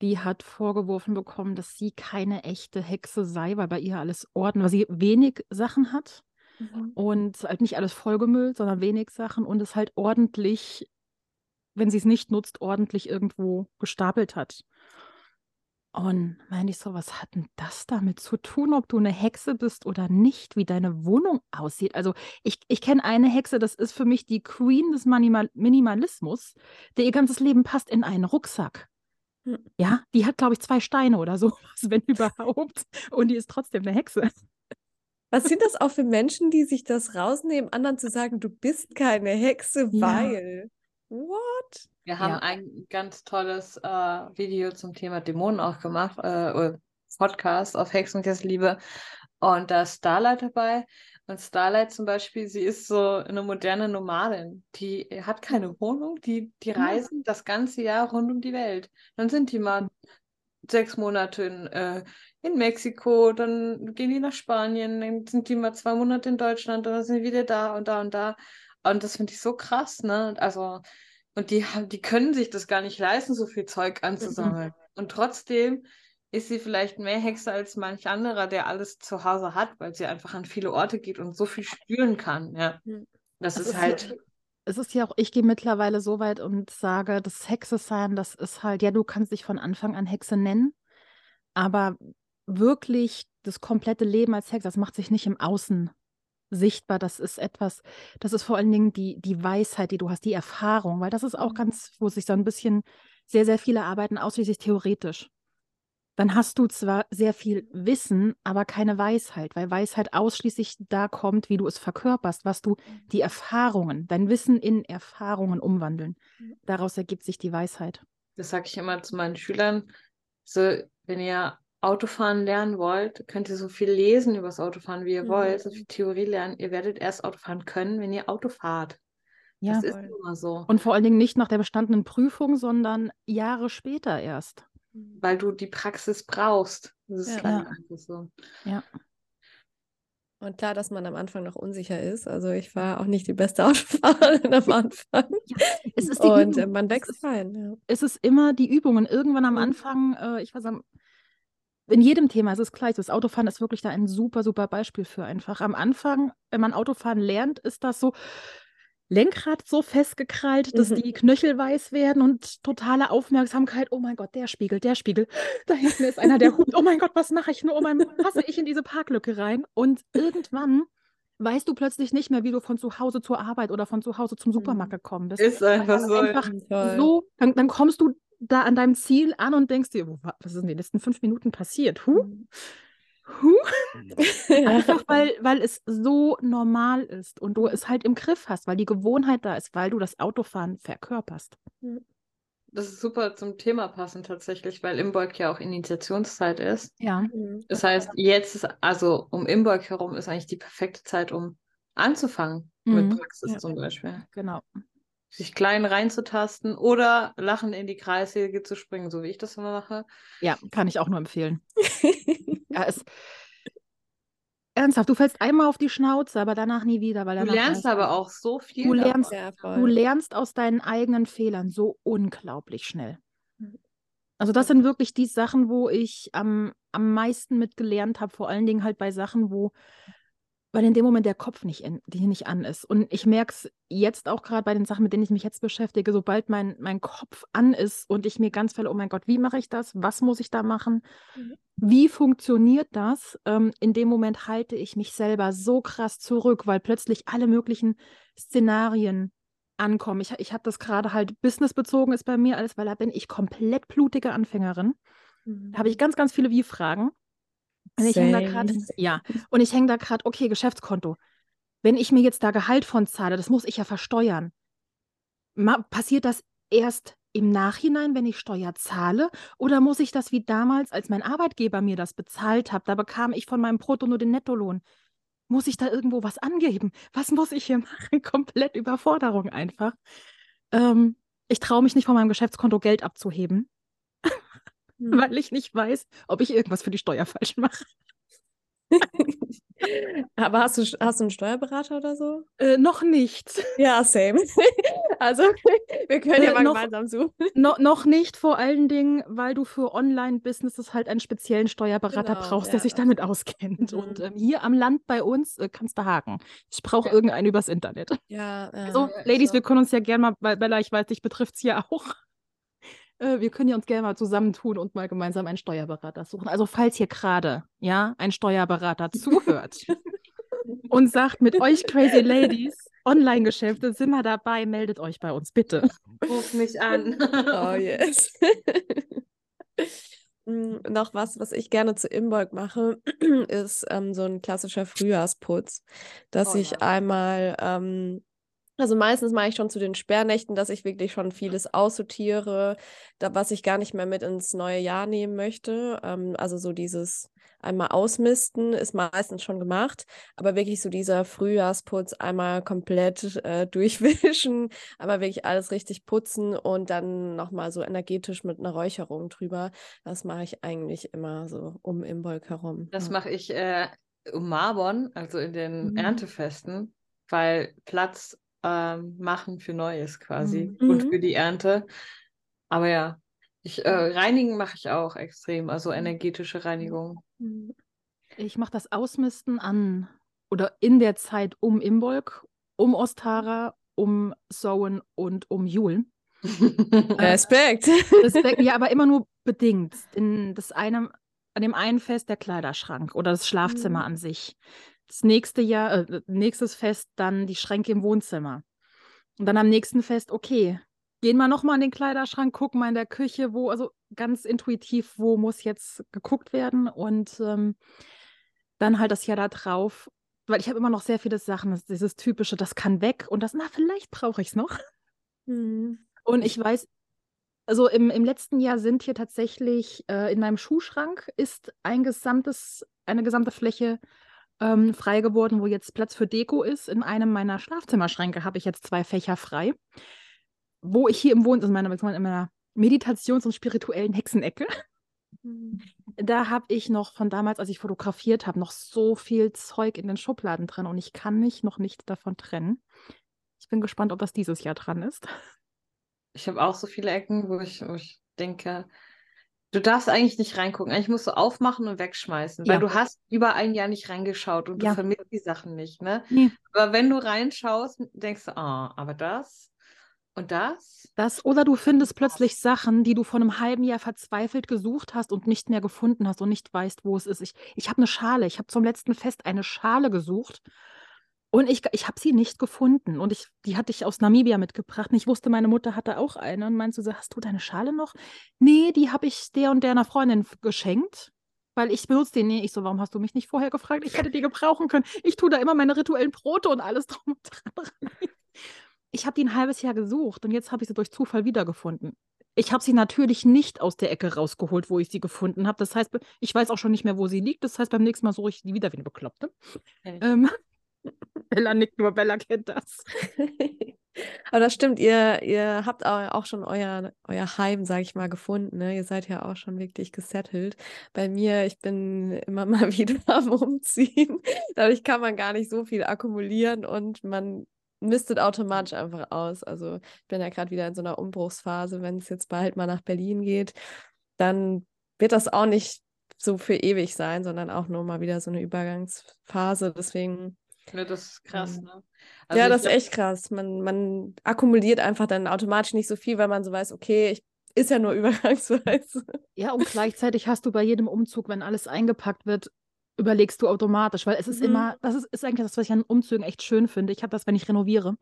Speaker 1: die hat vorgeworfen bekommen, dass sie keine echte Hexe sei, weil bei ihr alles ordentlich, weil sie wenig Sachen hat mhm. und halt nicht alles vollgemüllt, sondern wenig Sachen und es halt ordentlich, wenn sie es nicht nutzt, ordentlich irgendwo gestapelt hat. Und meine ich so, was hat denn das damit zu tun, ob du eine Hexe bist oder nicht, wie deine Wohnung aussieht? Also ich, ich kenne eine Hexe, das ist für mich die Queen des Minimalismus, der ihr ganzes Leben passt in einen Rucksack. Hm. Ja, die hat, glaube ich, zwei Steine oder so, wenn überhaupt. Und die ist trotzdem eine Hexe.
Speaker 3: Was sind das auch für Menschen, die sich das rausnehmen, anderen zu sagen, du bist keine Hexe, weil. What?
Speaker 2: Wir haben ja. ein ganz tolles äh, Video zum Thema Dämonen auch gemacht, äh, Podcast auf und Liebe. Und da ist Starlight dabei. Und Starlight zum Beispiel, sie ist so eine moderne Nomadin. Die hat keine Wohnung, die, die reisen ja. das ganze Jahr rund um die Welt. Dann sind die mal sechs Monate in, äh, in Mexiko, dann gehen die nach Spanien, dann sind die mal zwei Monate in Deutschland, dann sind die wieder da und da und da. Und das finde ich so krass, ne? Also, und die, die können sich das gar nicht leisten, so viel Zeug anzusammeln. Mhm. Und trotzdem ist sie vielleicht mehr Hexe als manch anderer, der alles zu Hause hat, weil sie einfach an viele Orte geht und so viel spüren kann. Ja. Das, das ist, ist halt.
Speaker 1: Ja, es ist ja auch, ich gehe mittlerweile so weit und sage, das Hexe sein, das ist halt, ja, du kannst dich von Anfang an Hexe nennen, aber wirklich das komplette Leben als Hexe, das macht sich nicht im Außen sichtbar. Das ist etwas, das ist vor allen Dingen die, die Weisheit, die du hast, die Erfahrung, weil das ist auch hm. ganz, wo sich so ein bisschen sehr, sehr viele arbeiten ausschließlich theoretisch dann hast du zwar sehr viel Wissen, aber keine Weisheit, weil Weisheit ausschließlich da kommt, wie du es verkörperst, was du mhm. die Erfahrungen, dein Wissen in Erfahrungen umwandeln. Daraus ergibt sich die Weisheit.
Speaker 2: Das sage ich immer zu meinen Schülern. So, wenn ihr Autofahren lernen wollt, könnt ihr so viel lesen über das Autofahren, wie ihr mhm. wollt, so viel Theorie lernen. Ihr werdet erst Autofahren können, wenn ihr Auto fahrt.
Speaker 1: Ja, das ist immer so. Und vor allen Dingen nicht nach der bestandenen Prüfung, sondern Jahre später erst
Speaker 2: weil du die Praxis brauchst. Das ist ja. einfach so.
Speaker 1: Ja.
Speaker 3: Und klar, dass man am Anfang noch unsicher ist. Also ich war auch nicht die beste Autofahrerin am Anfang. Ja, es ist die und Übung. man wächst es rein. Ja.
Speaker 1: Es ist immer die Übung. Und irgendwann am mhm. Anfang, äh, ich weiß in jedem Thema ist es gleich. Das Autofahren ist wirklich da ein super, super Beispiel für einfach. Am Anfang, wenn man Autofahren lernt, ist das so, Lenkrad so festgekrallt, dass mhm. die Knöchel weiß werden und totale Aufmerksamkeit. Oh mein Gott, der Spiegel, der Spiegel. Da hinten ist einer, der hupt. Oh mein Gott, was mache ich nur? Oh mein Gott, passe ich in diese Parklücke rein? Und irgendwann weißt du plötzlich nicht mehr, wie du von zu Hause zur Arbeit oder von zu Hause zum Supermarkt mhm. gekommen bist.
Speaker 2: Ist einfach so. Einfach
Speaker 1: so dann, dann, kommst du da an deinem Ziel an und denkst dir, was ist in den letzten fünf Minuten passiert? Huh? Mhm. Huh? Einfach weil, weil es so normal ist und du es halt im Griff hast, weil die Gewohnheit da ist, weil du das Autofahren verkörperst.
Speaker 2: Das ist super zum Thema passend tatsächlich, weil Imbolg ja auch Initiationszeit ist.
Speaker 1: Ja.
Speaker 2: Mhm. Das heißt, jetzt ist, also um Imbolg herum ist eigentlich die perfekte Zeit, um anzufangen mhm. mit Praxis ja. zum Beispiel.
Speaker 1: Genau.
Speaker 2: Sich klein reinzutasten oder lachend in die Kreissäge zu springen, so wie ich das immer mache.
Speaker 1: Ja, kann ich auch nur empfehlen. Ja, es. Ernsthaft, du fällst einmal auf die Schnauze, aber danach nie wieder. Weil
Speaker 2: du lernst aber auch so viel.
Speaker 1: Du lernst, du lernst aus deinen eigenen Fehlern so unglaublich schnell. Mhm. Also das sind wirklich die Sachen, wo ich am am meisten mitgelernt habe, vor allen Dingen halt bei Sachen, wo, weil in dem Moment der Kopf nicht, in, nicht an ist. Und ich merke es jetzt auch gerade bei den Sachen, mit denen ich mich jetzt beschäftige, sobald mein, mein Kopf an ist und ich mir ganz fälle, oh mein Gott, wie mache ich das? Was muss ich da machen? Mhm. Wie funktioniert das? Ähm, in dem Moment halte ich mich selber so krass zurück, weil plötzlich alle möglichen Szenarien ankommen. Ich, ich habe das gerade halt businessbezogen ist bei mir alles, weil da bin ich komplett blutige Anfängerin. Mhm. Da habe ich ganz, ganz viele Wie-Fragen. Und ich hänge da gerade, ja, und ich hänge da gerade, okay, Geschäftskonto. Wenn ich mir jetzt da Gehalt von zahle, das muss ich ja versteuern. Ma passiert das erst im Nachhinein, wenn ich Steuer zahle? Oder muss ich das wie damals, als mein Arbeitgeber mir das bezahlt hat, da bekam ich von meinem Brutto nur den Nettolohn? Muss ich da irgendwo was angeben? Was muss ich hier machen? Komplett Überforderung einfach. Ähm, ich traue mich nicht von meinem Geschäftskonto Geld abzuheben. Weil ich nicht weiß, ob ich irgendwas für die Steuer falsch mache.
Speaker 3: Aber hast du, hast du einen Steuerberater oder so?
Speaker 1: Äh, noch nicht.
Speaker 3: Ja, same. also, wir können ja äh, mal noch, gemeinsam suchen.
Speaker 1: No, noch nicht, vor allen Dingen, weil du für Online-Businesses halt einen speziellen Steuerberater genau, brauchst, ja, der sich damit auskennt. Mhm. Und ähm, hier am Land bei uns äh, kannst du haken. Ich brauche ja. irgendeinen übers Internet.
Speaker 3: Ja, äh,
Speaker 1: also, Ladies, so. wir können uns ja gerne mal, weil Bella, ich weiß, dich betrifft es ja auch äh, wir können ja uns gerne mal zusammentun und mal gemeinsam einen Steuerberater suchen. Also falls hier gerade, ja, ein Steuerberater zuhört und sagt, mit euch Crazy Ladies, Online-Geschäfte, sind wir dabei, meldet euch bei uns, bitte.
Speaker 2: Ruf mich an.
Speaker 3: oh yes. Hm, noch was, was ich gerne zu Imbolg mache, ist ähm, so ein klassischer Frühjahrsputz, dass oh, ich ja. einmal ähm, also meistens mache ich schon zu den Sperrnächten, dass ich wirklich schon vieles aussortiere, da, was ich gar nicht mehr mit ins neue Jahr nehmen möchte. Ähm, also so dieses einmal ausmisten ist meistens schon gemacht, aber wirklich so dieser Frühjahrsputz einmal komplett äh, durchwischen, einmal wirklich alles richtig putzen und dann nochmal so energetisch mit einer Räucherung drüber. Das mache ich eigentlich immer so um Imbolg herum.
Speaker 2: Das mache ich äh, um Marbon, also in den mhm. Erntefesten, weil Platz ähm, machen für Neues quasi mhm. und für die Ernte. Aber ja, ich, äh, reinigen mache ich auch extrem, also energetische Reinigung.
Speaker 1: Mhm. Ich mache das Ausmisten an oder in der Zeit um Imbolg, um Ostara, um Sowen und um Jul.
Speaker 3: Respekt.
Speaker 1: Respekt. Ja, aber immer nur bedingt. In das eine, an dem einen Fest der Kleiderschrank oder das Schlafzimmer mhm. an sich das nächste Jahr, äh, nächstes Fest dann die Schränke im Wohnzimmer. Und dann am nächsten Fest, okay, gehen wir nochmal in den Kleiderschrank, gucken mal in der Küche, wo, also ganz intuitiv, wo muss jetzt geguckt werden und ähm, dann halt das Jahr da drauf, weil ich habe immer noch sehr viele Sachen, das, dieses typische, das kann weg und das, na, vielleicht brauche ich es noch. Mhm. Und ich weiß, also im, im letzten Jahr sind hier tatsächlich äh, in meinem Schuhschrank ist ein gesamtes, eine gesamte Fläche ähm, frei geworden, wo jetzt Platz für Deko ist. In einem meiner Schlafzimmerschränke habe ich jetzt zwei Fächer frei, wo ich hier im Wohnzimmer, in meiner, in meiner Meditations- und spirituellen Hexenecke, mhm. da habe ich noch von damals, als ich fotografiert habe, noch so viel Zeug in den Schubladen drin und ich kann mich noch nicht davon trennen. Ich bin gespannt, ob das dieses Jahr dran ist.
Speaker 2: Ich habe auch so viele Ecken, wo ich, wo ich denke, Du darfst eigentlich nicht reingucken. Eigentlich musst du aufmachen und wegschmeißen, ja. weil du hast über ein Jahr nicht reingeschaut und ja. du vermisst die Sachen nicht, ne? Nee. Aber wenn du reinschaust, denkst du, ah, oh, aber das und das.
Speaker 1: Das oder du findest plötzlich Sachen, die du vor einem halben Jahr verzweifelt gesucht hast und nicht mehr gefunden hast und nicht weißt, wo es ist. Ich, ich habe eine Schale. Ich habe zum letzten Fest eine Schale gesucht und ich, ich habe sie nicht gefunden. Und ich, die hatte ich aus Namibia mitgebracht. Und ich wusste, meine Mutter hatte auch eine. Und meinst du so, hast du deine Schale noch? Nee, die habe ich der und der einer Freundin geschenkt. Weil ich benutze die. Nee, ich so, warum hast du mich nicht vorher gefragt? Ich hätte die gebrauchen können. Ich tue da immer meine rituellen Brote und alles drum und dran. Ich habe die ein halbes Jahr gesucht und jetzt habe ich sie durch Zufall wiedergefunden. Ich habe sie natürlich nicht aus der Ecke rausgeholt, wo ich sie gefunden habe. Das heißt, ich weiß auch schon nicht mehr, wo sie liegt. Das heißt, beim nächsten Mal suche ich die wieder wie eine Bekloppte. Ähm, Bella nickt nur, Bella kennt das.
Speaker 3: Aber das stimmt, ihr, ihr habt auch schon euer, euer Heim, sag ich mal, gefunden. Ne? Ihr seid ja auch schon wirklich gesettelt. Bei mir, ich bin immer mal wieder am Umziehen. Dadurch kann man gar nicht so viel akkumulieren und man mistet automatisch einfach aus. Also ich bin ja gerade wieder in so einer Umbruchsphase. Wenn es jetzt bald mal nach Berlin geht, dann wird das auch nicht so für ewig sein, sondern auch nur mal wieder so eine Übergangsphase. Deswegen.
Speaker 2: Ja, das ist krass, ähm, ne?
Speaker 3: Also ja, das ist echt krass. Man, man akkumuliert einfach dann automatisch nicht so viel, weil man so weiß, okay, ich ist ja nur übergangsweise.
Speaker 1: Ja, und gleichzeitig hast du bei jedem Umzug, wenn alles eingepackt wird, überlegst du automatisch, weil es ist mhm. immer, das ist, ist, eigentlich das, was ich an Umzügen echt schön finde. Ich habe das, wenn ich renoviere.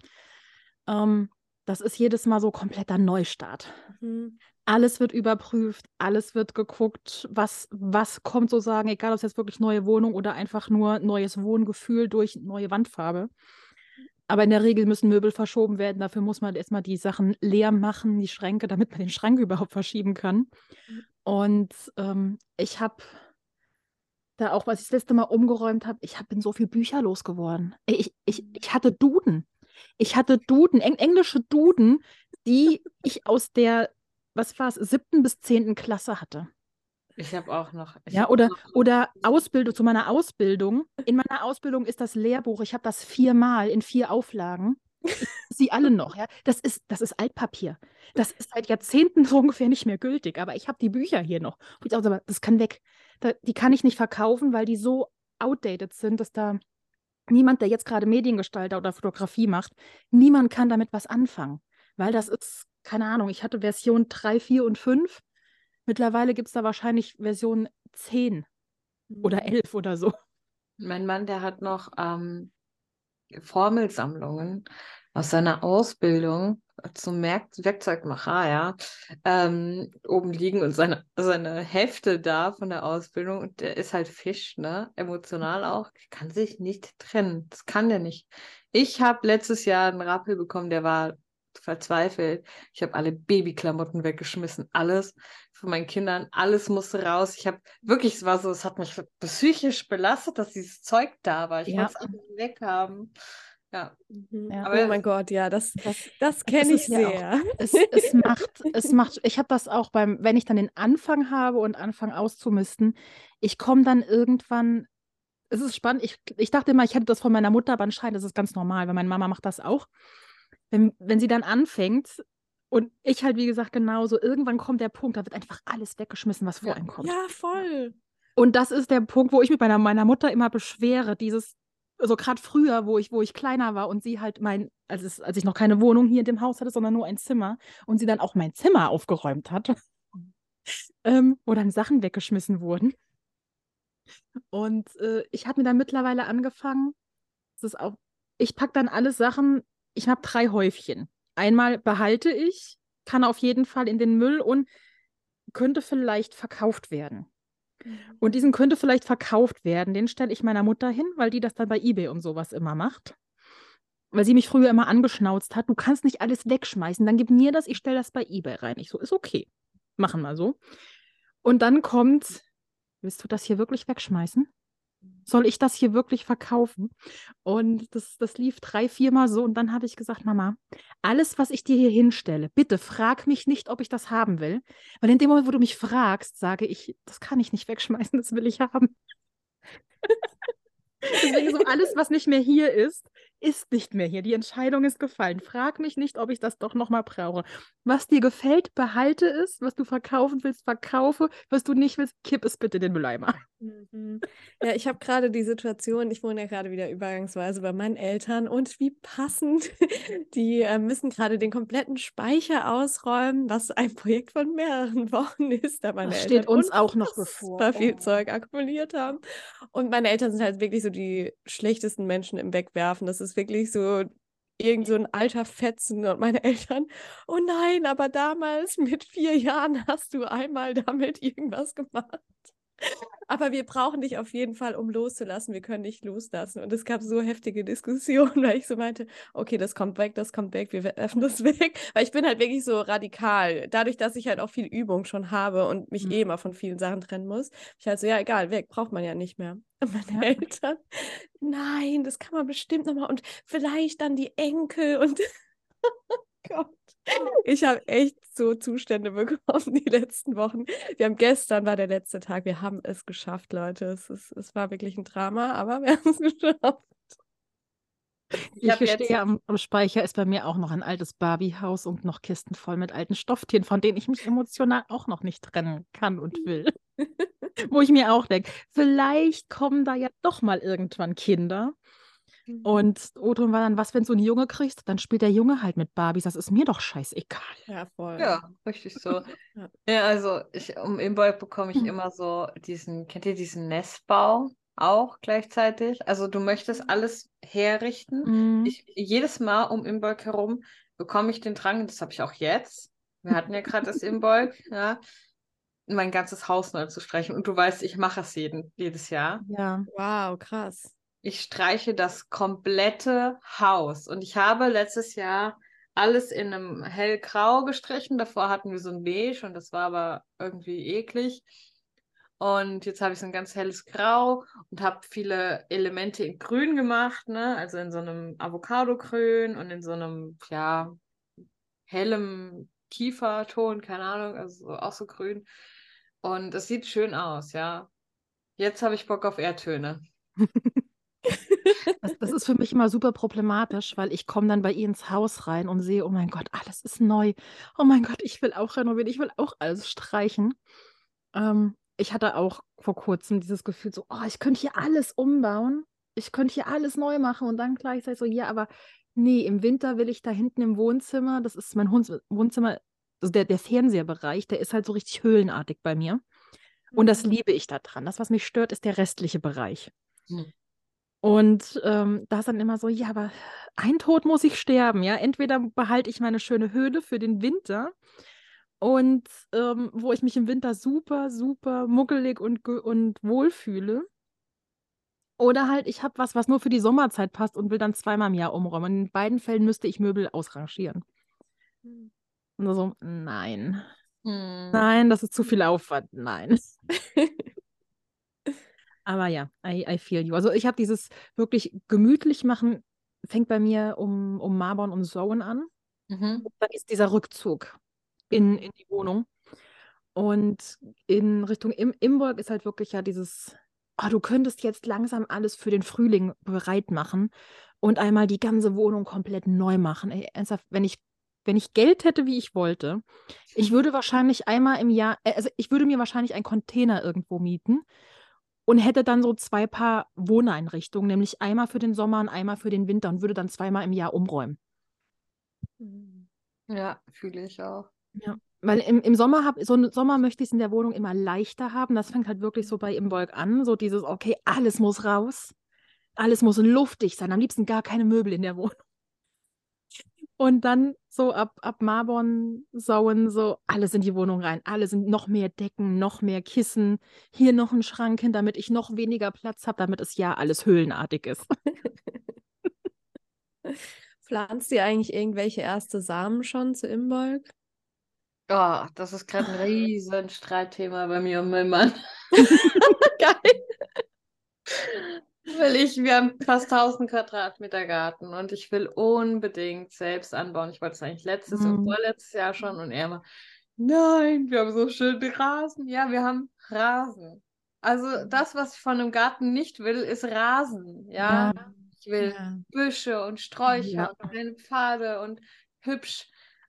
Speaker 1: Ähm, das ist jedes Mal so kompletter Neustart. Mhm. Alles wird überprüft, alles wird geguckt, was, was kommt sozusagen, egal ob es jetzt wirklich neue Wohnung oder einfach nur neues Wohngefühl durch neue Wandfarbe. Aber in der Regel müssen Möbel verschoben werden. Dafür muss man erstmal die Sachen leer machen, die Schränke, damit man den Schrank überhaupt verschieben kann. Mhm. Und ähm, ich habe da auch, was ich das letzte Mal umgeräumt habe, ich hab, bin so viele Bücher losgeworden. Ich, ich, mhm. ich hatte Duden. Ich hatte Duden, eng englische Duden, die ich aus der, was war es, siebten bis zehnten Klasse hatte.
Speaker 2: Ich habe auch noch.
Speaker 1: Ja, oder, noch oder Ausbildung, zu meiner Ausbildung. In meiner Ausbildung ist das Lehrbuch, ich habe das viermal in vier Auflagen. Sie alle noch, ja. Das ist, das ist Altpapier. Das ist seit Jahrzehnten so ungefähr nicht mehr gültig, aber ich habe die Bücher hier noch. Und ich auch das kann weg. Da, die kann ich nicht verkaufen, weil die so outdated sind, dass da niemand, der jetzt gerade Mediengestalter oder Fotografie macht, niemand kann damit was anfangen. Weil das ist, keine Ahnung, ich hatte Version 3, 4 und 5 Mittlerweile gibt es da wahrscheinlich Version 10 oder 11 mhm. oder so.
Speaker 2: Mein Mann, der hat noch ähm, Formelsammlungen aus seiner Ausbildung zum Merk Werkzeugmacher, ja, ähm, oben liegen und seine, seine Hefte da von der Ausbildung und der ist halt Fisch, ne, emotional auch, kann sich nicht trennen, das kann der nicht. Ich habe letztes Jahr einen Rappel bekommen, der war verzweifelt. Ich habe alle Babyklamotten weggeschmissen, alles von meinen Kindern, alles musste raus. Ich habe wirklich, es war so, es hat mich psychisch belastet, dass dieses Zeug da war. Ich ja. wollte es einfach weghaben. Ja.
Speaker 3: Mhm. ja. Aber, oh mein Gott, ja, das, das, das kenne ich sehr. Ja
Speaker 1: es, es, macht, es macht, ich habe das auch beim, wenn ich dann den Anfang habe und anfange auszumisten, ich komme dann irgendwann es ist spannend. Ich, ich dachte immer, ich hätte das von meiner Mutter, aber anscheinend ist es ganz normal, weil meine Mama macht das auch wenn, wenn sie dann anfängt, und ich halt, wie gesagt, genauso, irgendwann kommt der Punkt, da wird einfach alles weggeschmissen, was vor
Speaker 3: ja.
Speaker 1: einem kommt.
Speaker 3: Ja, voll.
Speaker 1: Und das ist der Punkt, wo ich mich bei meiner, meiner Mutter immer beschwere, dieses, also gerade früher, wo ich, wo ich kleiner war und sie halt mein, als, es, als ich noch keine Wohnung hier in dem Haus hatte, sondern nur ein Zimmer und sie dann auch mein Zimmer aufgeräumt hat, ähm, wo dann Sachen weggeschmissen wurden. Und äh, ich habe mir dann mittlerweile angefangen, das ist auch, ich packe dann alle Sachen ich habe drei Häufchen. Einmal behalte ich, kann auf jeden Fall in den Müll und könnte vielleicht verkauft werden. Mhm. Und diesen könnte vielleicht verkauft werden, den stelle ich meiner Mutter hin, weil die das dann bei eBay und sowas immer macht. Weil sie mich früher immer angeschnauzt hat, du kannst nicht alles wegschmeißen, dann gib mir das, ich stelle das bei eBay rein. Ich so, ist okay. Machen wir so. Und dann kommt, willst du das hier wirklich wegschmeißen? Soll ich das hier wirklich verkaufen? Und das, das lief drei, viermal so. Und dann habe ich gesagt, Mama, alles, was ich dir hier hinstelle, bitte frag mich nicht, ob ich das haben will. Weil in dem Moment, wo du mich fragst, sage ich, das kann ich nicht wegschmeißen, das will ich haben. Deswegen so alles, was nicht mehr hier ist, ist nicht mehr hier. Die Entscheidung ist gefallen. Frag mich nicht, ob ich das doch nochmal brauche. Was dir gefällt, behalte es. Was du verkaufen willst, verkaufe. Was du nicht willst, kipp es bitte in den Mülleimer.
Speaker 3: Mhm. Ja, ich habe gerade die Situation, ich wohne ja gerade wieder übergangsweise bei meinen Eltern und wie passend, die äh, müssen gerade den kompletten Speicher ausräumen, was ein Projekt von mehreren Wochen ist, da meine
Speaker 1: das
Speaker 3: Eltern
Speaker 1: steht uns auch noch bevor.
Speaker 3: viel oh. Zeug akkumuliert haben. Und meine Eltern sind halt wirklich so die schlechtesten Menschen im Wegwerfen. Das ist ist wirklich so irgend so ein alter Fetzen und meine Eltern, oh nein, aber damals mit vier Jahren hast du einmal damit irgendwas gemacht. Aber wir brauchen dich auf jeden Fall, um loszulassen. Wir können dich loslassen. Und es gab so heftige Diskussionen, weil ich so meinte, okay, das kommt weg, das kommt weg, wir werfen das weg. Weil ich bin halt wirklich so radikal. Dadurch, dass ich halt auch viel Übung schon habe und mich mhm. eh immer von vielen Sachen trennen muss, ich halt so, ja, egal, weg, braucht man ja nicht mehr. Und meine ja. Eltern, nein, das kann man bestimmt nochmal. Und vielleicht dann die Enkel und Gott. Ich habe echt so Zustände bekommen die letzten Wochen. Wir haben gestern war der letzte Tag. Wir haben es geschafft, Leute. Es, ist, es war wirklich ein Drama, aber wir haben es geschafft.
Speaker 1: Ich, ich gestehe, am, am, Speicher ist bei mir auch noch ein altes Barbie-Haus und noch Kisten voll mit alten Stofftieren, von denen ich mich emotional auch noch nicht trennen kann und will. Wo ich mir auch denke, vielleicht kommen da ja doch mal irgendwann Kinder. Mhm. Und Oton war dann, was, wenn du einen Junge kriegst, dann spielt der Junge halt mit Barbies. Das ist mir doch scheißegal.
Speaker 2: Ja, voll. Ja, richtig so. ja. ja, also ich, um Imbolg bekomme ich mhm. immer so diesen, kennt ihr diesen Nestbau auch gleichzeitig? Also du möchtest alles herrichten. Mhm. Ich, jedes Mal um Imbolg herum bekomme ich den Drang, das habe ich auch jetzt. Wir hatten ja gerade das Imbolg, ja, mein ganzes Haus neu zu streichen. Und du weißt, ich mache es jeden, jedes Jahr.
Speaker 3: Ja. Wow, krass
Speaker 2: ich streiche das komplette Haus. Und ich habe letztes Jahr alles in einem hellgrau gestrichen. Davor hatten wir so ein Beige und das war aber irgendwie eklig. Und jetzt habe ich so ein ganz helles Grau und habe viele Elemente in Grün gemacht, ne? Also in so einem Avocado-Grün und in so einem, ja, hellem Kieferton, keine Ahnung, also auch so grün. Und es sieht schön aus, ja. Jetzt habe ich Bock auf Erdtöne.
Speaker 1: Das, das, ist für mich immer super problematisch, weil ich komme dann bei ihr ins Haus rein und sehe, oh mein Gott, alles ist neu. Oh mein Gott, ich will auch renovieren, ich will auch alles streichen. Ähm, ich hatte auch vor kurzem dieses Gefühl, so, oh, ich könnte hier alles umbauen, ich könnte hier alles neu machen und dann gleichzeitig so, ja, aber nee, im Winter will ich da hinten im Wohnzimmer, das ist mein Wohnzimmer, also der, der Fernseherbereich, der ist halt so richtig höhlenartig bei mir. Und das mhm. liebe ich da dran. Das, was mich stört, ist der restliche Bereich. Hm. Und ähm, da ist dann immer so, ja, aber ein Tod muss ich sterben, ja. Entweder behalte ich meine schöne Höhle für den Winter und ähm, wo ich mich im Winter super, super muckelig und, und wohlfühle. Oder halt, ich habe was, was nur für die Sommerzeit passt und will dann zweimal im Jahr umräumen. In beiden Fällen müsste ich Möbel ausrangieren. Hm. Und so, nein. Hm. Nein, das ist zu viel Aufwand. Nein. Aber ja, I, I feel you. Also ich habe dieses wirklich gemütlich machen, fängt bei mir um, um Marbon und Zoen an. Mhm. dann ist dieser Rückzug in, in die Wohnung. Und in Richtung Im Imburg ist halt wirklich ja dieses, oh, du könntest jetzt langsam alles für den Frühling bereit machen und einmal die ganze Wohnung komplett neu machen. Ey, ernsthaft, wenn ich, wenn ich Geld hätte, wie ich wollte, ich würde wahrscheinlich einmal im Jahr, äh, also ich würde mir wahrscheinlich einen Container irgendwo mieten und hätte dann so zwei Paar Wohneinrichtungen, nämlich einmal für den Sommer und einmal für den Winter und würde dann zweimal im Jahr umräumen.
Speaker 2: Mhm. Ja, fühle ich auch.
Speaker 1: Ja, weil im, im Sommer hab, so einen Sommer möchte ich es in der Wohnung immer leichter haben. Das fängt halt wirklich so bei Imbolg an, so dieses, okay, alles muss raus, alles muss luftig sein, am liebsten gar keine Möbel in der Wohnung. Und dann so ab, ab Marbon sauen, so alles in die Wohnung rein. Alle sind noch mehr Decken, noch mehr Kissen, hier noch ein Schrank hin, damit ich noch weniger Platz habe, damit es ja alles höhlenartig ist.
Speaker 3: Pflanzt ihr eigentlich irgendwelche erste Samen schon zu Imbolg?
Speaker 2: Oh, das ist gerade ein riesen Streitthema bei mir und meinem Mann.
Speaker 3: Geil.
Speaker 2: Weil ich, wir haben fast 1000 Quadratmeter Garten und ich will unbedingt selbst anbauen. Ich wollte es eigentlich letztes mhm. und vorletztes Jahr schon und er immer, nein, wir haben so schöne Rasen. Ja, wir haben Rasen. Also das, was ich von einem Garten nicht will, ist Rasen. Ja, ja. ich will ja. Büsche und Sträucher ja. und kleine Pfade und hübsch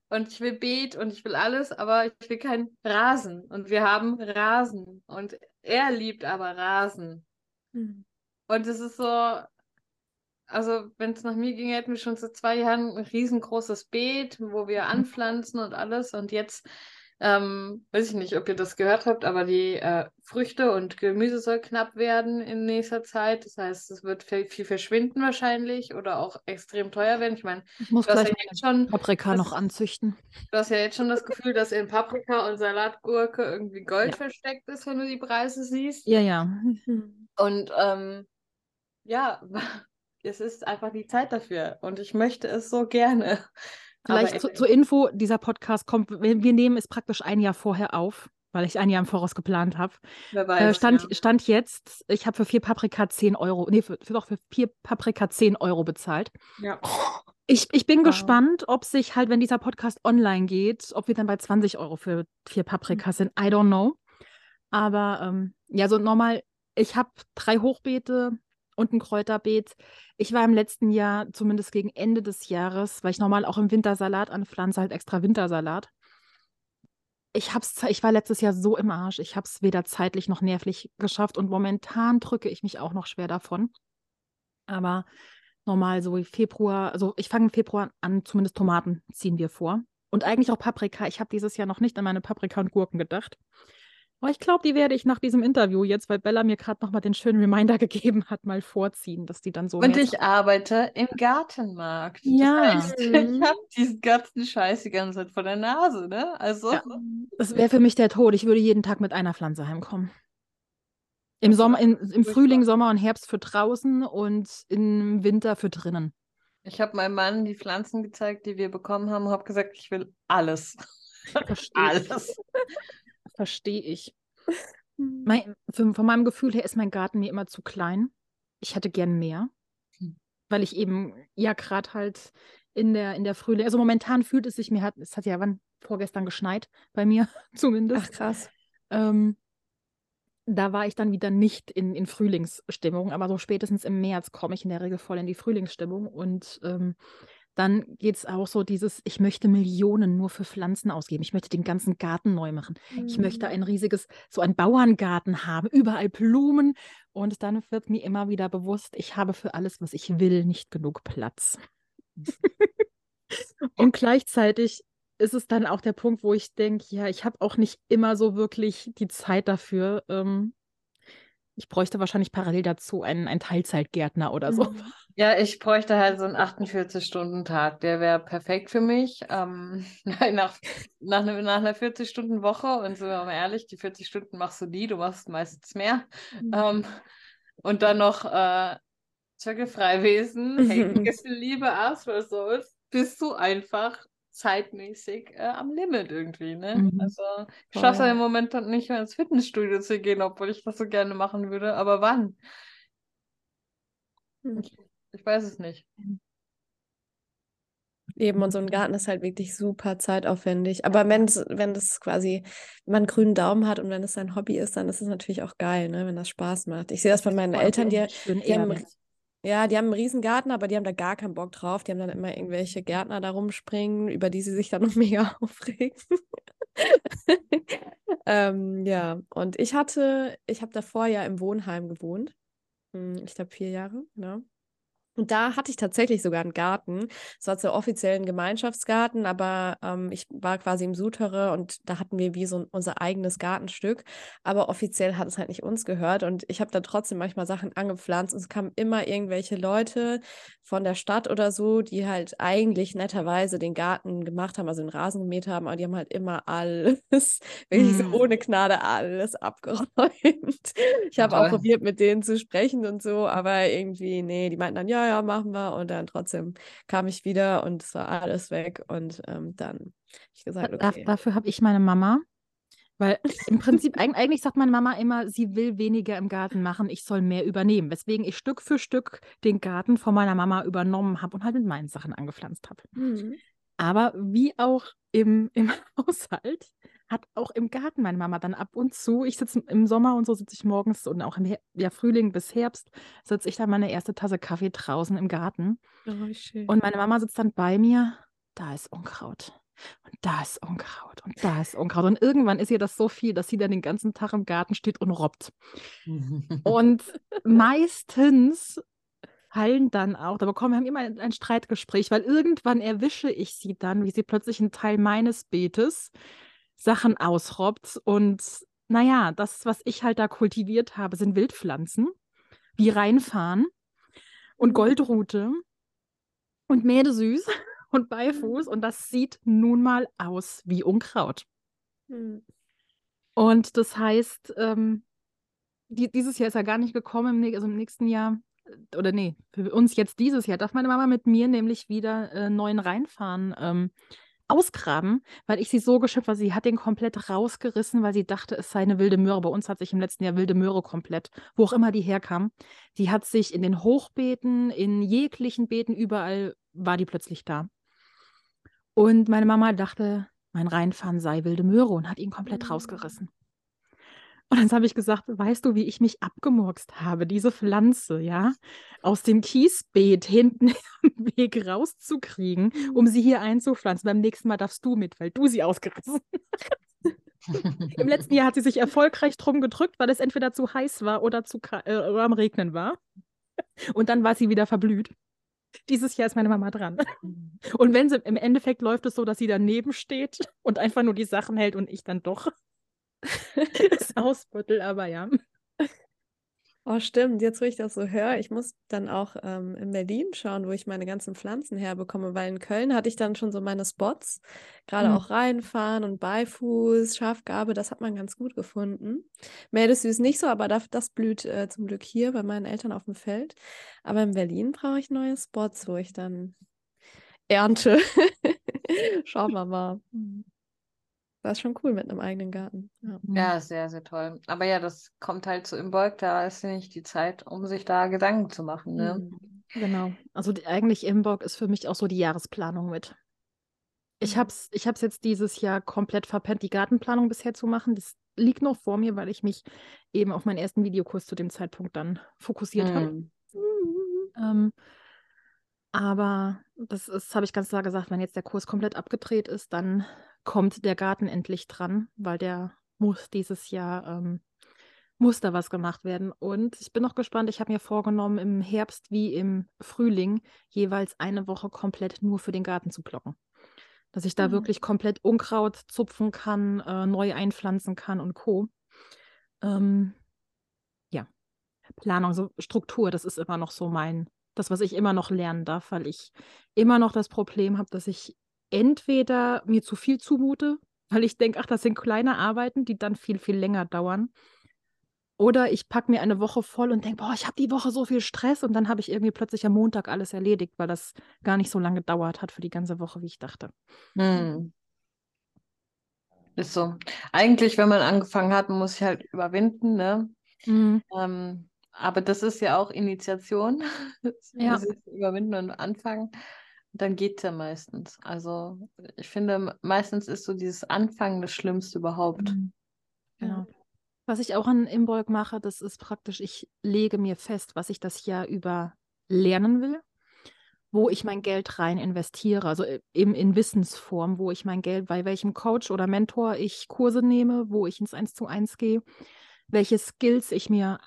Speaker 2: und ich will Beet und ich will alles, aber ich will keinen Rasen. Und wir haben Rasen und er liebt aber Rasen. Mhm. Und es ist so, also wenn es nach mir ging, hätten wir schon seit zwei Jahren ein riesengroßes Beet, wo wir mhm. anpflanzen und alles. Und jetzt, ähm, weiß ich nicht, ob ihr das gehört habt, aber die äh, Früchte und Gemüse soll knapp werden in nächster Zeit. Das heißt, es wird viel, viel verschwinden wahrscheinlich oder auch extrem teuer werden. Ich meine,
Speaker 1: ich muss gleich ja jetzt schon Paprika das, noch anzüchten.
Speaker 2: Du hast ja jetzt schon das Gefühl, dass in Paprika und Salatgurke irgendwie Gold ja. versteckt ist, wenn du die Preise siehst.
Speaker 1: Ja, ja.
Speaker 2: Und ähm, ja, es ist einfach die Zeit dafür und ich möchte es so gerne.
Speaker 1: Vielleicht zu, zur Info, dieser Podcast kommt, wir nehmen es praktisch ein Jahr vorher auf, weil ich ein Jahr im Voraus geplant habe. Äh, stand, ja. stand jetzt, ich habe für vier Paprika 10 Euro, nee, für, für, doch für vier Paprika 10 Euro bezahlt.
Speaker 2: Ja.
Speaker 1: Ich, ich bin wow. gespannt, ob sich halt, wenn dieser Podcast online geht, ob wir dann bei 20 Euro für vier Paprika mhm. sind. I don't know. Aber ähm, ja, so normal, ich habe drei Hochbeete, und ein Kräuterbeet. Ich war im letzten Jahr, zumindest gegen Ende des Jahres, weil ich normal auch im Wintersalat anpflanze, halt extra Wintersalat. ich hab's, ich war letztes Jahr so im Arsch. Ich habe es weder zeitlich noch nervlich geschafft und momentan drücke ich mich auch noch schwer davon. Aber normal so wie Februar, also ich fange im Februar an, zumindest Tomaten ziehen wir vor. Und eigentlich auch Paprika. Ich habe dieses Jahr noch nicht an meine Paprika und Gurken gedacht. Aber ich glaube, die werde ich nach diesem Interview jetzt, weil Bella mir gerade nochmal den schönen Reminder gegeben hat, mal vorziehen, dass die dann so.
Speaker 2: Und ich arbeite im Gartenmarkt.
Speaker 1: Ja.
Speaker 2: Das heißt, ich habe diesen ganzen Scheiß die ganze Zeit vor der Nase, ne? Also. Ja.
Speaker 1: Das wäre für mich der Tod. Ich würde jeden Tag mit einer Pflanze heimkommen. Im Sommer, in, im Frühling, Sommer und Herbst für draußen und im Winter für drinnen.
Speaker 2: Ich habe meinem Mann die Pflanzen gezeigt, die wir bekommen haben, und habe gesagt, ich will alles.
Speaker 1: Verstehe alles. Verstehe ich. Hm. Mein, von meinem Gefühl her ist mein Garten mir immer zu klein. Ich hätte gern mehr, hm. weil ich eben ja gerade halt in der, in der Frühling, also momentan fühlt es sich mir, hat, es hat ja wann vorgestern geschneit, bei mir zumindest.
Speaker 3: Ach krass.
Speaker 1: Ähm, da war ich dann wieder nicht in, in Frühlingsstimmung, aber so spätestens im März komme ich in der Regel voll in die Frühlingsstimmung und ähm, dann geht es auch so dieses, ich möchte Millionen nur für Pflanzen ausgeben. Ich möchte den ganzen Garten neu machen. Mhm. Ich möchte mhm. ein riesiges, so ein Bauerngarten haben, überall Blumen. Und dann wird mir immer wieder bewusst, ich habe für alles, was ich will, nicht genug Platz. und gleichzeitig ist es dann auch der Punkt, wo ich denke, ja, ich habe auch nicht immer so wirklich die Zeit dafür. Ähm, ich bräuchte wahrscheinlich parallel dazu einen, einen Teilzeitgärtner oder so. Mhm.
Speaker 2: Ja, ich bräuchte halt so einen 48-Stunden-Tag. Der wäre perfekt für mich. Ähm, nach, nach, ne, nach einer 40-Stunden-Woche, und sind wir mal ehrlich, die 40 Stunden machst du nie, du machst meistens mehr. Mhm. Ähm, und dann noch äh, Zirkelfreiwesen, Liebe, Ask for Souls, bist du einfach zeitmäßig äh, am Limit irgendwie, ne? Mhm. Also ich schaffe es im Moment dann nicht mehr ins Fitnessstudio zu gehen, obwohl ich das so gerne machen würde. Aber wann? Mhm. Ich, ich, weiß es nicht.
Speaker 3: Eben, und so ein Garten ist halt wirklich super zeitaufwendig. Aber wenn es, wenn das quasi, wenn man einen grünen Daumen hat und wenn es sein Hobby ist, dann ist es natürlich auch geil, ne? wenn das Spaß macht. Ich sehe das bei meinen Eltern, die, die haben ja, die haben einen Riesengarten, aber die haben da gar keinen Bock drauf. Die haben dann immer irgendwelche Gärtner da rumspringen, über die sie sich dann noch mega aufregen. ähm, ja, und ich hatte, ich habe davor ja im Wohnheim gewohnt. Hm, ich glaube vier Jahre, genau. Und da hatte ich tatsächlich sogar einen Garten. Es war zwar offiziell ein Gemeinschaftsgarten, aber ähm, ich war quasi im Sutere und da hatten wir wie so ein, unser eigenes Gartenstück. Aber offiziell hat es halt nicht uns gehört. Und ich habe da trotzdem manchmal Sachen angepflanzt. Und es kamen immer irgendwelche Leute von der Stadt oder so, die halt eigentlich netterweise den Garten gemacht haben, also den Rasen gemäht haben, aber die haben halt immer alles, wirklich so ohne Gnade alles abgeräumt. Ich habe auch probiert, mit denen zu sprechen und so, aber irgendwie, nee, die meinten dann, ja, ja, machen wir. Und dann trotzdem kam ich wieder und es war alles weg. Und ähm, dann habe ich gesagt, okay.
Speaker 1: dafür habe ich meine Mama. Weil im Prinzip, eigentlich sagt meine Mama immer, sie will weniger im Garten machen, ich soll mehr übernehmen. Weswegen ich Stück für Stück den Garten von meiner Mama übernommen habe und halt mit meinen Sachen angepflanzt habe. Mhm. Aber wie auch im, im Haushalt hat auch im Garten meine Mama dann ab und zu, ich sitze im Sommer und so sitze ich morgens und auch im Her ja, Frühling bis Herbst sitze ich dann meine erste Tasse Kaffee draußen im Garten. Oh, schön. Und meine Mama sitzt dann bei mir, da ist Unkraut. Und da ist Unkraut und da ist Unkraut. Und irgendwann ist ihr das so viel, dass sie dann den ganzen Tag im Garten steht und robbt. und meistens hallen dann auch, da bekommen wir immer ein, ein Streitgespräch, weil irgendwann erwische ich sie dann, wie sie plötzlich einen Teil meines Beetes Sachen ausrobbt. Und naja, das, was ich halt da kultiviert habe, sind Wildpflanzen, wie Reinfahren und mhm. Goldrute und Mädesüß und Beifuß. Und das sieht nun mal aus wie Unkraut. Mhm. Und das heißt, ähm, die, dieses Jahr ist er gar nicht gekommen, im, also im nächsten Jahr, äh, oder nee, für uns jetzt dieses Jahr, darf meine Mama mit mir nämlich wieder äh, neuen Reinfahren ähm, ausgraben, weil ich sie so geschimpft habe. Sie hat den komplett rausgerissen, weil sie dachte, es sei eine wilde Möhre. Bei uns hat sich im letzten Jahr wilde Möhre komplett, wo auch immer die herkam, die hat sich in den Hochbeeten, in jeglichen Beeten, überall war die plötzlich da. Und meine Mama dachte, mein Reinfahren sei wilde Möhre und hat ihn komplett mhm. rausgerissen. Und dann habe ich gesagt, weißt du, wie ich mich abgemurkst habe, diese Pflanze, ja, aus dem Kiesbeet hinten im Weg rauszukriegen, um mhm. sie hier einzupflanzen. Beim nächsten Mal darfst du mit, weil du sie ausgerissen hast. Im letzten Jahr hat sie sich erfolgreich drum gedrückt, weil es entweder zu heiß war oder, zu äh, oder am Regnen war. Und dann war sie wieder verblüht. Dieses Jahr ist meine Mama dran. Und wenn sie im Endeffekt läuft es so, dass sie daneben steht und einfach nur die Sachen hält und ich dann doch das ausbüttel, aber ja.
Speaker 3: Oh, stimmt. Jetzt, wo ich das so höre, ich muss dann auch ähm, in Berlin schauen, wo ich meine ganzen Pflanzen herbekomme, weil in Köln hatte ich dann schon so meine Spots, gerade mhm. auch reinfahren und Beifuß, Schafgabe, das hat man ganz gut gefunden. Mädelsüß nicht so, aber das, das blüht äh, zum Glück hier bei meinen Eltern auf dem Feld. Aber in Berlin brauche ich neue Spots, wo ich dann ernte. Schauen wir mal. Mhm. Das ist schon cool mit einem eigenen Garten.
Speaker 2: Ja. ja, sehr, sehr toll. Aber ja, das kommt halt so im Imbolg, da ist nicht die Zeit, um sich da Gedanken zu machen. Ne?
Speaker 1: Mhm. Genau. Also die, eigentlich Imbolg ist für mich auch so die Jahresplanung mit. Ich mhm. habe es ich hab's jetzt dieses Jahr komplett verpennt, die Gartenplanung bisher zu machen. Das liegt noch vor mir, weil ich mich eben auf meinen ersten Videokurs zu dem Zeitpunkt dann fokussiert mhm. habe. Ähm, aber das ist, habe ich ganz klar gesagt, wenn jetzt der Kurs komplett abgedreht ist, dann kommt der Garten endlich dran, weil der muss dieses Jahr, ähm, muss da was gemacht werden. Und ich bin noch gespannt, ich habe mir vorgenommen, im Herbst wie im Frühling jeweils eine Woche komplett nur für den Garten zu blocken. Dass ich da mhm. wirklich komplett Unkraut zupfen kann, äh, neu einpflanzen kann und Co. Ähm, ja, Planung, so Struktur, das ist immer noch so mein, das, was ich immer noch lernen darf, weil ich immer noch das Problem habe, dass ich entweder mir zu viel zumute, weil ich denke, ach, das sind kleine Arbeiten, die dann viel, viel länger dauern. Oder ich packe mir eine Woche voll und denke, boah, ich habe die Woche so viel Stress und dann habe ich irgendwie plötzlich am Montag alles erledigt, weil das gar nicht so lange gedauert hat für die ganze Woche, wie ich dachte. Hm.
Speaker 2: Ist so. Eigentlich, wenn man angefangen hat, muss ich halt überwinden, ne? Mhm. Ähm, aber das ist ja auch Initiation. ja. Überwinden und anfangen dann geht es ja meistens. Also ich finde, meistens ist so dieses Anfangen das Schlimmste überhaupt. Mhm.
Speaker 1: Genau. Was ich auch an Imbolg mache, das ist praktisch, ich lege mir fest, was ich das Jahr über lernen will, wo ich mein Geld rein investiere, also äh, eben in Wissensform, wo ich mein Geld, bei welchem Coach oder Mentor ich Kurse nehme, wo ich ins Eins zu eins gehe, welche Skills ich mir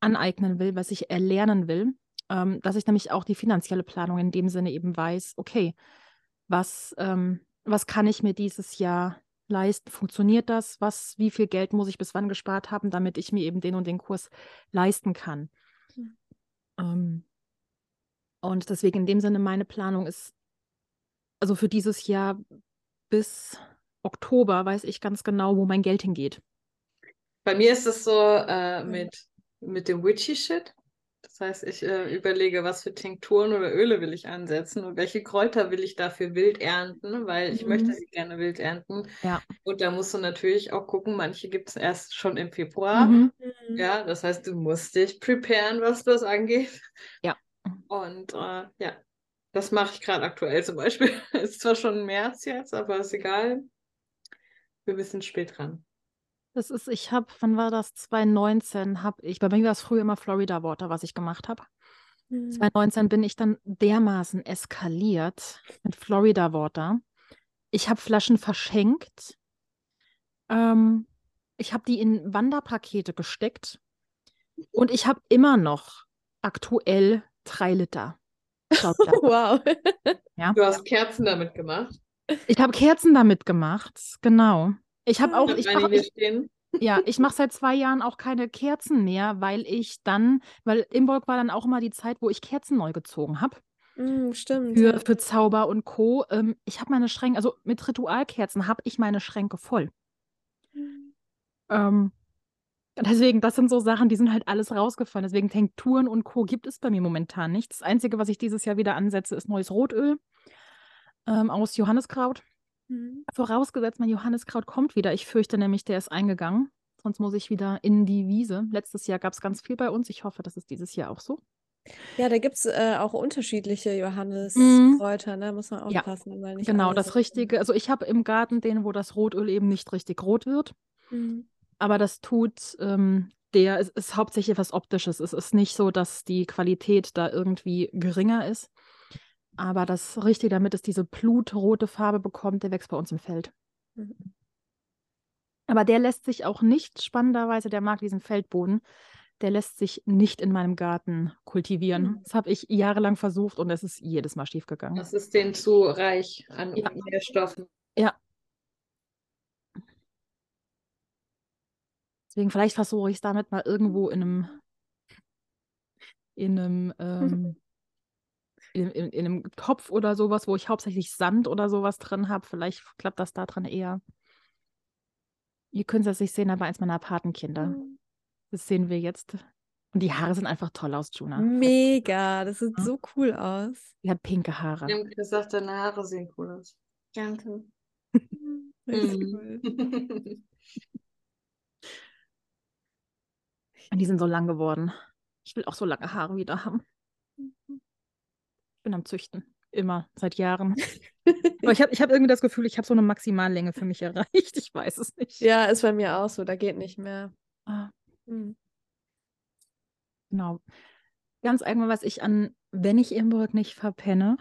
Speaker 1: aneignen will, was ich erlernen will ähm, dass ich nämlich auch die finanzielle Planung in dem Sinne eben weiß, okay, was, ähm, was kann ich mir dieses Jahr leisten? Funktioniert das? Was, wie viel Geld muss ich bis wann gespart haben, damit ich mir eben den und den Kurs leisten kann? Mhm. Ähm, und deswegen in dem Sinne, meine Planung ist, also für dieses Jahr bis Oktober weiß ich ganz genau, wo mein Geld hingeht.
Speaker 2: Bei mir ist es so äh, mit, mit dem Witchy-Shit. Das heißt, ich äh, überlege, was für Tinkturen oder Öle will ich ansetzen und welche Kräuter will ich dafür wild ernten, weil ich mhm. möchte sie gerne wild ernten. Ja. Und da musst du natürlich auch gucken, manche gibt es erst schon im Februar. Mhm. Ja, das heißt, du musst dich preparen, was das angeht. Ja. Und äh, ja, das mache ich gerade aktuell zum Beispiel. ist zwar schon März jetzt, aber ist egal. Wir sind spät dran.
Speaker 1: Das ist, ich habe, wann war das? 2019 habe ich, bei mir war es früher immer Florida Water, was ich gemacht habe. Mhm. 2019 bin ich dann dermaßen eskaliert mit Florida Water. Ich habe Flaschen verschenkt. Ähm, ich habe die in Wanderpakete gesteckt. Und ich habe immer noch aktuell drei Liter.
Speaker 2: wow. Ja? Du hast Kerzen damit gemacht?
Speaker 1: Ich habe Kerzen damit gemacht, genau. Ich habe auch, ich mache, ich, ja, ich mache seit zwei Jahren auch keine Kerzen mehr, weil ich dann, weil Imbolg war dann auch immer die Zeit, wo ich Kerzen neu gezogen habe.
Speaker 3: Mm, stimmt.
Speaker 1: Für, für Zauber und Co. Ähm, ich habe meine Schränke, also mit Ritualkerzen habe ich meine Schränke voll. Mhm. Ähm, deswegen, das sind so Sachen, die sind halt alles rausgefallen. Deswegen Tinkturen und Co. gibt es bei mir momentan nicht. Das Einzige, was ich dieses Jahr wieder ansetze, ist neues Rotöl ähm, aus Johanniskraut. Mhm. Vorausgesetzt, mein Johanniskraut kommt wieder. Ich fürchte nämlich, der ist eingegangen. Sonst muss ich wieder in die Wiese. Letztes Jahr gab es ganz viel bei uns. Ich hoffe, das ist dieses Jahr auch so.
Speaker 3: Ja, da gibt es äh, auch unterschiedliche. Johanniskräuter, mhm. ne? Muss man aufpassen.
Speaker 1: Ja, genau, das Richtige. Also ich habe im Garten den, wo das Rotöl eben nicht richtig rot wird. Mhm. Aber das tut ähm, der, es ist hauptsächlich etwas Optisches. Es ist nicht so, dass die Qualität da irgendwie geringer ist. Aber das Richtige, damit es diese blutrote Farbe bekommt, der wächst bei uns im Feld. Mhm. Aber der lässt sich auch nicht, spannenderweise, der mag diesen Feldboden, der lässt sich nicht in meinem Garten kultivieren. Mhm. Das habe ich jahrelang versucht und es ist jedes Mal schief gegangen.
Speaker 2: Das ist den zu reich an ja. Nährstoffen.
Speaker 1: Ja. Deswegen vielleicht versuche ich es damit mal irgendwo in einem in einem ähm, in, in, in, einem Topf oder sowas, wo ich hauptsächlich Sand oder sowas drin habe. Vielleicht klappt das da dran eher. Ihr könnt es nicht sehen, aber eins meiner Patenkinder. Mhm. Das sehen wir jetzt. Und die Haare sehen einfach toll aus, Juna.
Speaker 3: Mega, das sieht ja. so cool aus.
Speaker 1: Die hat pinke Haare.
Speaker 2: Ich habe gesagt, deine Haare sehen cool aus.
Speaker 3: Danke.
Speaker 1: cool. Und die sind so lang geworden. Ich will auch so lange Haare wieder haben. Ich bin am Züchten. Immer, seit Jahren. Aber ich habe ich hab irgendwie das Gefühl, ich habe so eine Maximallänge für mich erreicht. Ich weiß es nicht.
Speaker 3: Ja, ist bei mir auch so. Da geht nicht mehr.
Speaker 1: Ah. Mhm. Genau. Ganz allgemein, was ich an, wenn ich Imburg nicht verpenne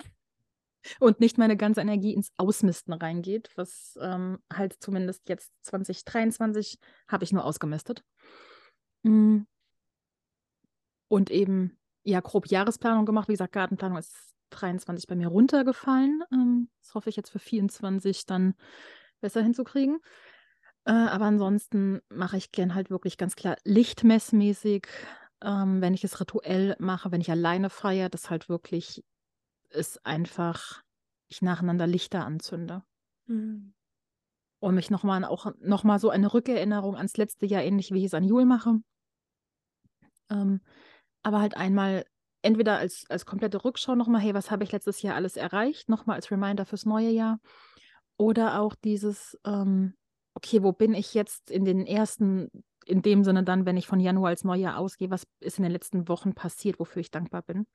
Speaker 1: und nicht meine ganze Energie ins Ausmisten reingeht, was ähm, halt zumindest jetzt 2023 habe ich nur ausgemistet. Mhm. Und eben, ja, grob Jahresplanung gemacht. Wie gesagt, Gartenplanung ist 23 bei mir runtergefallen. Ähm, das hoffe ich jetzt für 24 dann besser hinzukriegen. Äh, aber ansonsten mache ich gern halt wirklich ganz klar lichtmessmäßig, ähm, wenn ich es rituell mache, wenn ich alleine feiere, das halt wirklich ist einfach, ich nacheinander Lichter anzünde. Mhm. Und mich nochmal auch nochmal so eine Rückerinnerung ans letzte Jahr, ähnlich wie ich es an Jul mache. Ähm, aber halt einmal entweder als, als komplette Rückschau nochmal, hey, was habe ich letztes Jahr alles erreicht, nochmal als Reminder fürs neue Jahr. Oder auch dieses, ähm, okay, wo bin ich jetzt in den ersten, in dem Sinne dann, wenn ich von Januar als Neujahr ausgehe, was ist in den letzten Wochen passiert, wofür ich dankbar bin.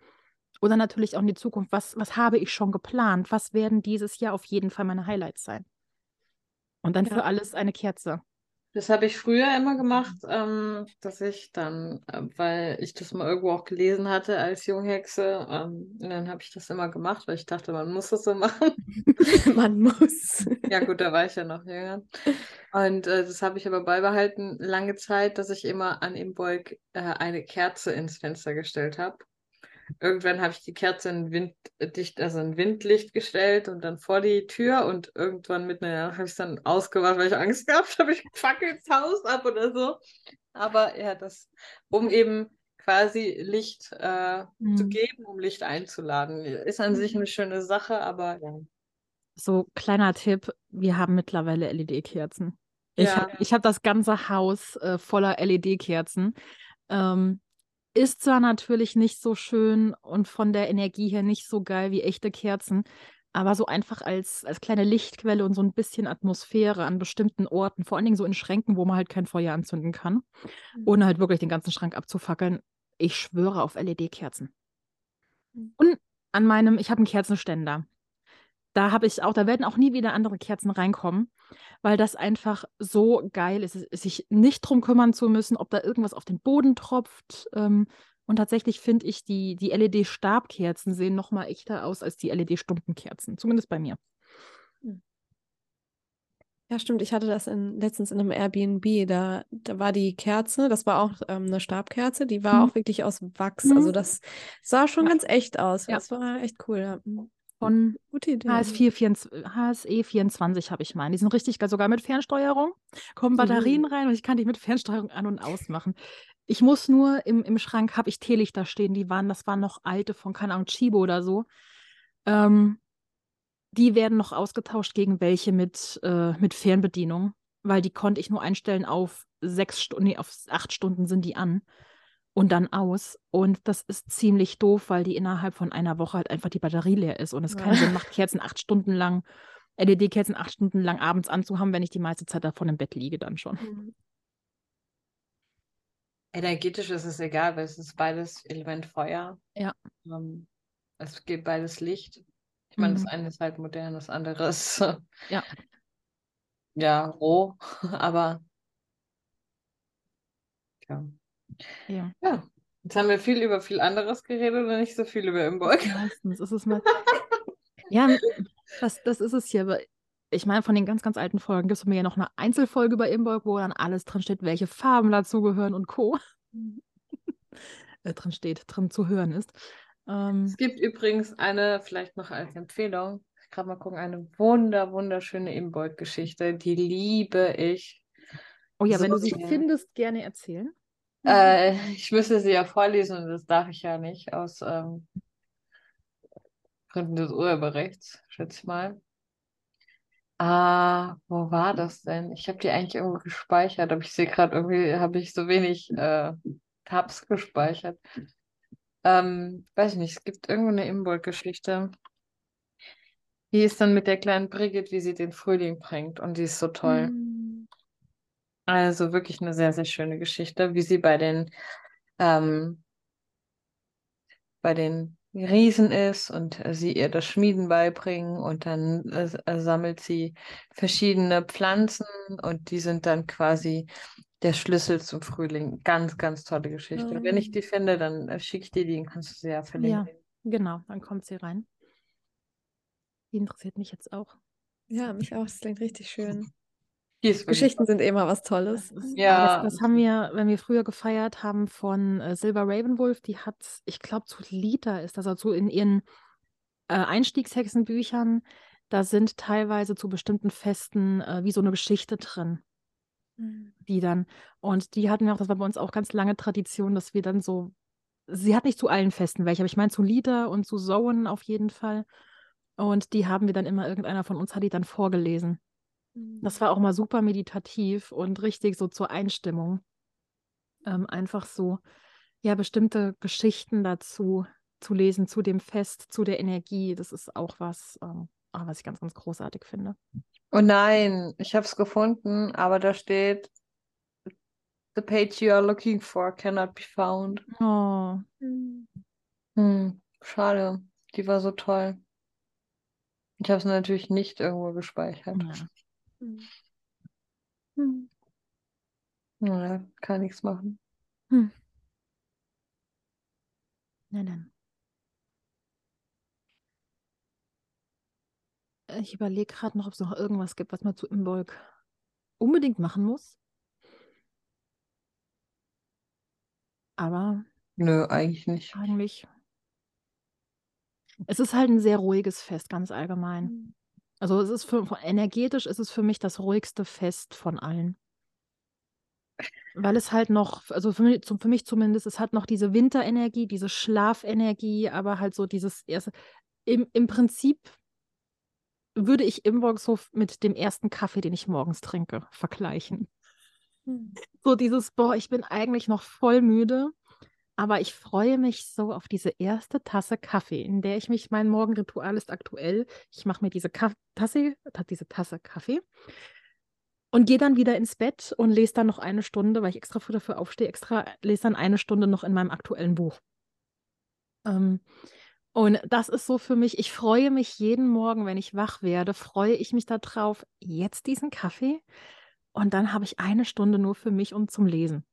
Speaker 1: Oder natürlich auch in die Zukunft, was, was habe ich schon geplant, was werden dieses Jahr auf jeden Fall meine Highlights sein. Und dann ja. für alles eine Kerze.
Speaker 2: Das habe ich früher immer gemacht, ähm, dass ich dann, äh, weil ich das mal irgendwo auch gelesen hatte als Junghexe, ähm, und dann habe ich das immer gemacht, weil ich dachte, man muss das so machen.
Speaker 3: man muss.
Speaker 2: Ja gut, da war ich ja noch jünger. Und äh, das habe ich aber beibehalten lange Zeit, dass ich immer an Imbolg äh, eine Kerze ins Fenster gestellt habe. Irgendwann habe ich die Kerze in winddicht, also in Windlicht gestellt und dann vor die Tür und irgendwann mitten in der Nacht habe ich es dann ausgemacht, weil ich Angst gehabt habe, ich fackel ins Haus ab oder so. Aber ja, das, um eben quasi Licht äh, mhm. zu geben, um Licht einzuladen. Ist an sich eine schöne Sache, aber ja.
Speaker 1: So, kleiner Tipp, wir haben mittlerweile LED-Kerzen. Ich ja. habe hab das ganze Haus äh, voller LED-Kerzen. Ähm, ist zwar natürlich nicht so schön und von der Energie her nicht so geil wie echte Kerzen, aber so einfach als, als kleine Lichtquelle und so ein bisschen Atmosphäre an bestimmten Orten, vor allen Dingen so in Schränken, wo man halt kein Feuer anzünden kann, mhm. ohne halt wirklich den ganzen Schrank abzufackeln. Ich schwöre auf LED-Kerzen. Mhm. Und an meinem, ich habe einen Kerzenständer da habe ich auch, da werden auch nie wieder andere Kerzen reinkommen, weil das einfach so geil ist, sich nicht drum kümmern zu müssen, ob da irgendwas auf den Boden tropft. Ähm, und tatsächlich finde ich, die, die LED-Stabkerzen sehen noch mal echter aus als die LED-Stumpenkerzen, zumindest bei mir. Hm.
Speaker 3: Ja, stimmt. Ich hatte das in, letztens in einem Airbnb. Da, da war die Kerze, das war auch ähm, eine Stabkerze, die war mhm. auch wirklich aus Wachs. Mhm. Also das sah schon ja. ganz echt aus. Ja. Das war echt cool. Ja. Mhm
Speaker 1: von HS4, 24, HSE24 habe ich meinen. Die sind richtig geil, sogar mit Fernsteuerung. Kommen Batterien mhm. rein und ich kann die mit Fernsteuerung an- und ausmachen. Ich muss nur, im, im Schrank habe ich Teelichter stehen, die waren, das waren noch alte von, keine Ahnung, Chibo oder so. Ähm, die werden noch ausgetauscht gegen welche mit, äh, mit Fernbedienung, weil die konnte ich nur einstellen auf sechs Stunden, nee, auf acht Stunden sind die an und dann aus. Und das ist ziemlich doof, weil die innerhalb von einer Woche halt einfach die Batterie leer ist und es keinen Sinn macht, Kerzen acht Stunden lang, LED-Kerzen acht Stunden lang abends anzuhaben, wenn ich die meiste Zeit davon im Bett liege dann schon. Mhm.
Speaker 2: Energetisch ist es egal, weil es ist beides Element Feuer.
Speaker 1: Ja.
Speaker 2: Ähm, es gibt beides Licht. Ich meine, mhm. das eine ist halt modern, das andere ist
Speaker 1: ja.
Speaker 2: ja roh, aber ja.
Speaker 1: Ja.
Speaker 2: ja. Jetzt haben wir viel über viel anderes geredet oder nicht so viel über Imbolg.
Speaker 1: Meistens ist es mal. ja, das, das ist es hier. Aber ich meine, von den ganz, ganz alten Folgen gibt es mir ja noch eine Einzelfolge über Imbolg, wo dann alles drin steht, welche Farben dazugehören und Co. äh, drin steht, drin zu hören ist.
Speaker 2: Ähm, es gibt übrigens eine, vielleicht noch als Empfehlung, gerade mal gucken, eine wunder, wunderschöne Imbolg-Geschichte. Die liebe ich.
Speaker 1: Oh ja, so wenn du sie findest, gerne erzählen.
Speaker 2: Äh, ich müsste sie ja vorlesen und das darf ich ja nicht aus ähm, Gründen des Urheberrechts, schätze ich mal. Ah, wo war das denn? Ich habe die eigentlich irgendwo gespeichert, aber ich sehe gerade irgendwie, habe ich so wenig äh, Tabs gespeichert. Ähm, weiß ich nicht, es gibt irgendwo eine Imbolg-Geschichte. Die ist dann mit der kleinen Brigitte, wie sie den Frühling bringt und die ist so toll. Mhm. Also wirklich eine sehr, sehr schöne Geschichte, wie sie bei den ähm, bei den Riesen ist und äh, sie ihr das Schmieden beibringen und dann äh, äh, sammelt sie verschiedene Pflanzen und die sind dann quasi der Schlüssel zum Frühling. Ganz, ganz tolle Geschichte. Mhm. Wenn ich die finde, dann äh, schicke ich dir die, dann kannst du sie ja verlinken. Ja,
Speaker 1: genau, dann kommt sie rein. Die interessiert mich jetzt auch.
Speaker 3: Ja, mich auch. Das klingt richtig schön. Geschichten sind immer was Tolles.
Speaker 1: ja. Das, das, haben wir, wenn wir früher gefeiert haben von äh, Silver Ravenwolf, die hat, ich glaube, zu Liter ist das, also in ihren äh, Einstiegshexenbüchern, da sind teilweise zu bestimmten Festen äh, wie so eine Geschichte drin. Mhm. Die dann, und die hatten wir auch, das war bei uns auch ganz lange Tradition, dass wir dann so, sie hat nicht zu allen Festen welche, aber ich meine zu Lita und zu Zoen auf jeden Fall. Und die haben wir dann immer, irgendeiner von uns hat die dann vorgelesen. Das war auch mal super meditativ und richtig so zur Einstimmung. Ähm, einfach so, ja, bestimmte Geschichten dazu zu lesen, zu dem Fest, zu der Energie. Das ist auch was, ähm, ah, was ich ganz, ganz großartig finde.
Speaker 2: Oh nein, ich habe es gefunden, aber da steht, The page you are looking for cannot be found.
Speaker 1: Oh.
Speaker 2: Hm, schade, die war so toll. Ich habe es natürlich nicht irgendwo gespeichert. Ja. Hm. Hm. Ja, kann nichts machen. Hm.
Speaker 1: Nein, nein. Ich überlege gerade noch, ob es noch irgendwas gibt, was man zu Imbolg unbedingt machen muss. Aber.
Speaker 2: Nö, eigentlich nicht.
Speaker 1: Eigentlich. Es ist halt ein sehr ruhiges Fest, ganz allgemein. Also es ist für, energetisch ist es für mich das ruhigste Fest von allen. Weil es halt noch, also für mich, für mich zumindest, es hat noch diese Winterenergie, diese Schlafenergie, aber halt so dieses erste. Im, im Prinzip würde ich Imbogshof mit dem ersten Kaffee, den ich morgens trinke, vergleichen. Hm. So dieses, boah, ich bin eigentlich noch voll müde aber ich freue mich so auf diese erste Tasse Kaffee, in der ich mich, mein Morgenritual ist aktuell. Ich mache mir diese Kaff Tasse, diese Tasse Kaffee und gehe dann wieder ins Bett und lese dann noch eine Stunde, weil ich extra früh dafür aufstehe, extra lese dann eine Stunde noch in meinem aktuellen Buch. Ähm, und das ist so für mich, ich freue mich jeden Morgen, wenn ich wach werde, freue ich mich darauf, jetzt diesen Kaffee und dann habe ich eine Stunde nur für mich und zum Lesen.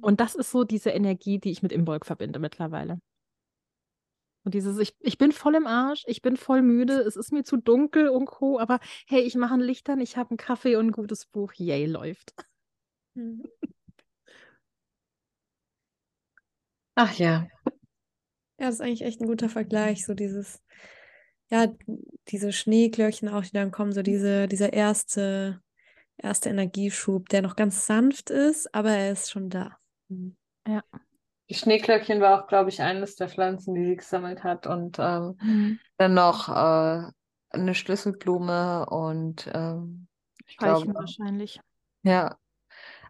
Speaker 1: Und das ist so diese Energie, die ich mit Imbolg verbinde mittlerweile. Und dieses, ich, ich bin voll im Arsch, ich bin voll müde, es ist mir zu dunkel und Co., aber hey, ich mache ein Licht an, ich habe einen Kaffee und ein gutes Buch, yay, läuft.
Speaker 2: Mhm. Ach ja.
Speaker 3: Ja, das ist eigentlich echt ein guter Vergleich, so dieses, ja, diese Schneeglöckchen auch, die dann kommen, so diese, dieser erste erste Energieschub, der noch ganz sanft ist, aber er ist schon da.
Speaker 1: Mhm. Ja.
Speaker 2: Die Schneeglöckchen war auch, glaube ich, eines der Pflanzen, die sie gesammelt hat. Und ähm, mhm. dann noch äh, eine Schlüsselblume und ähm,
Speaker 1: ich glaube, wahrscheinlich.
Speaker 2: Ja,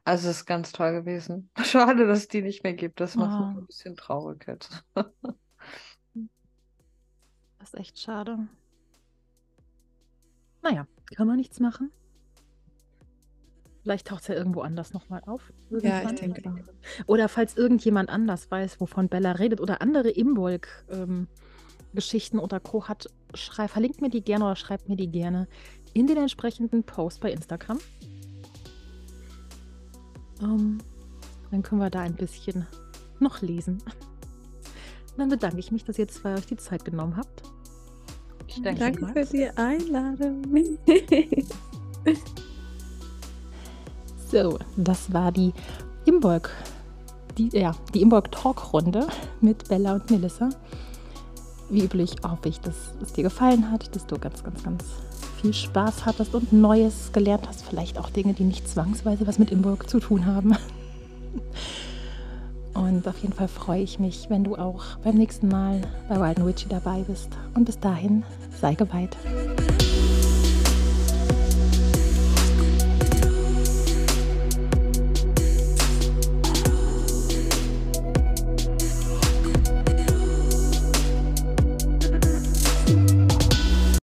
Speaker 2: also es ist ganz toll gewesen. Schade, dass es die nicht mehr gibt. Das macht oh. mich ein bisschen traurig jetzt. das
Speaker 1: ist echt schade. Naja, kann man nichts machen. Vielleicht taucht es ja irgendwo anders nochmal auf.
Speaker 3: Irgendwann. Ja, ich denke auch.
Speaker 1: Oder falls irgendjemand anders weiß, wovon Bella redet oder andere Imbolg-Geschichten ähm, oder Co. hat, schrei, verlinkt mir die gerne oder schreibt mir die gerne in den entsprechenden Post bei Instagram. Um, ähm, dann können wir da ein bisschen noch lesen. dann bedanke ich mich, dass ihr zwei euch die Zeit genommen habt.
Speaker 3: Danke, Danke für die Einladung.
Speaker 1: so, das war die Imbolg, die, ja, die Imbolg Talk Runde mit Bella und Melissa. Wie üblich hoffe ich, dass es dir gefallen hat, dass du ganz, ganz, ganz viel Spaß hattest und Neues gelernt hast. Vielleicht auch Dinge, die nicht zwangsweise was mit Imburg zu tun haben. Und auf jeden Fall freue ich mich, wenn du auch beim nächsten Mal bei Wild Witchy dabei bist. Und bis dahin, sei geweiht.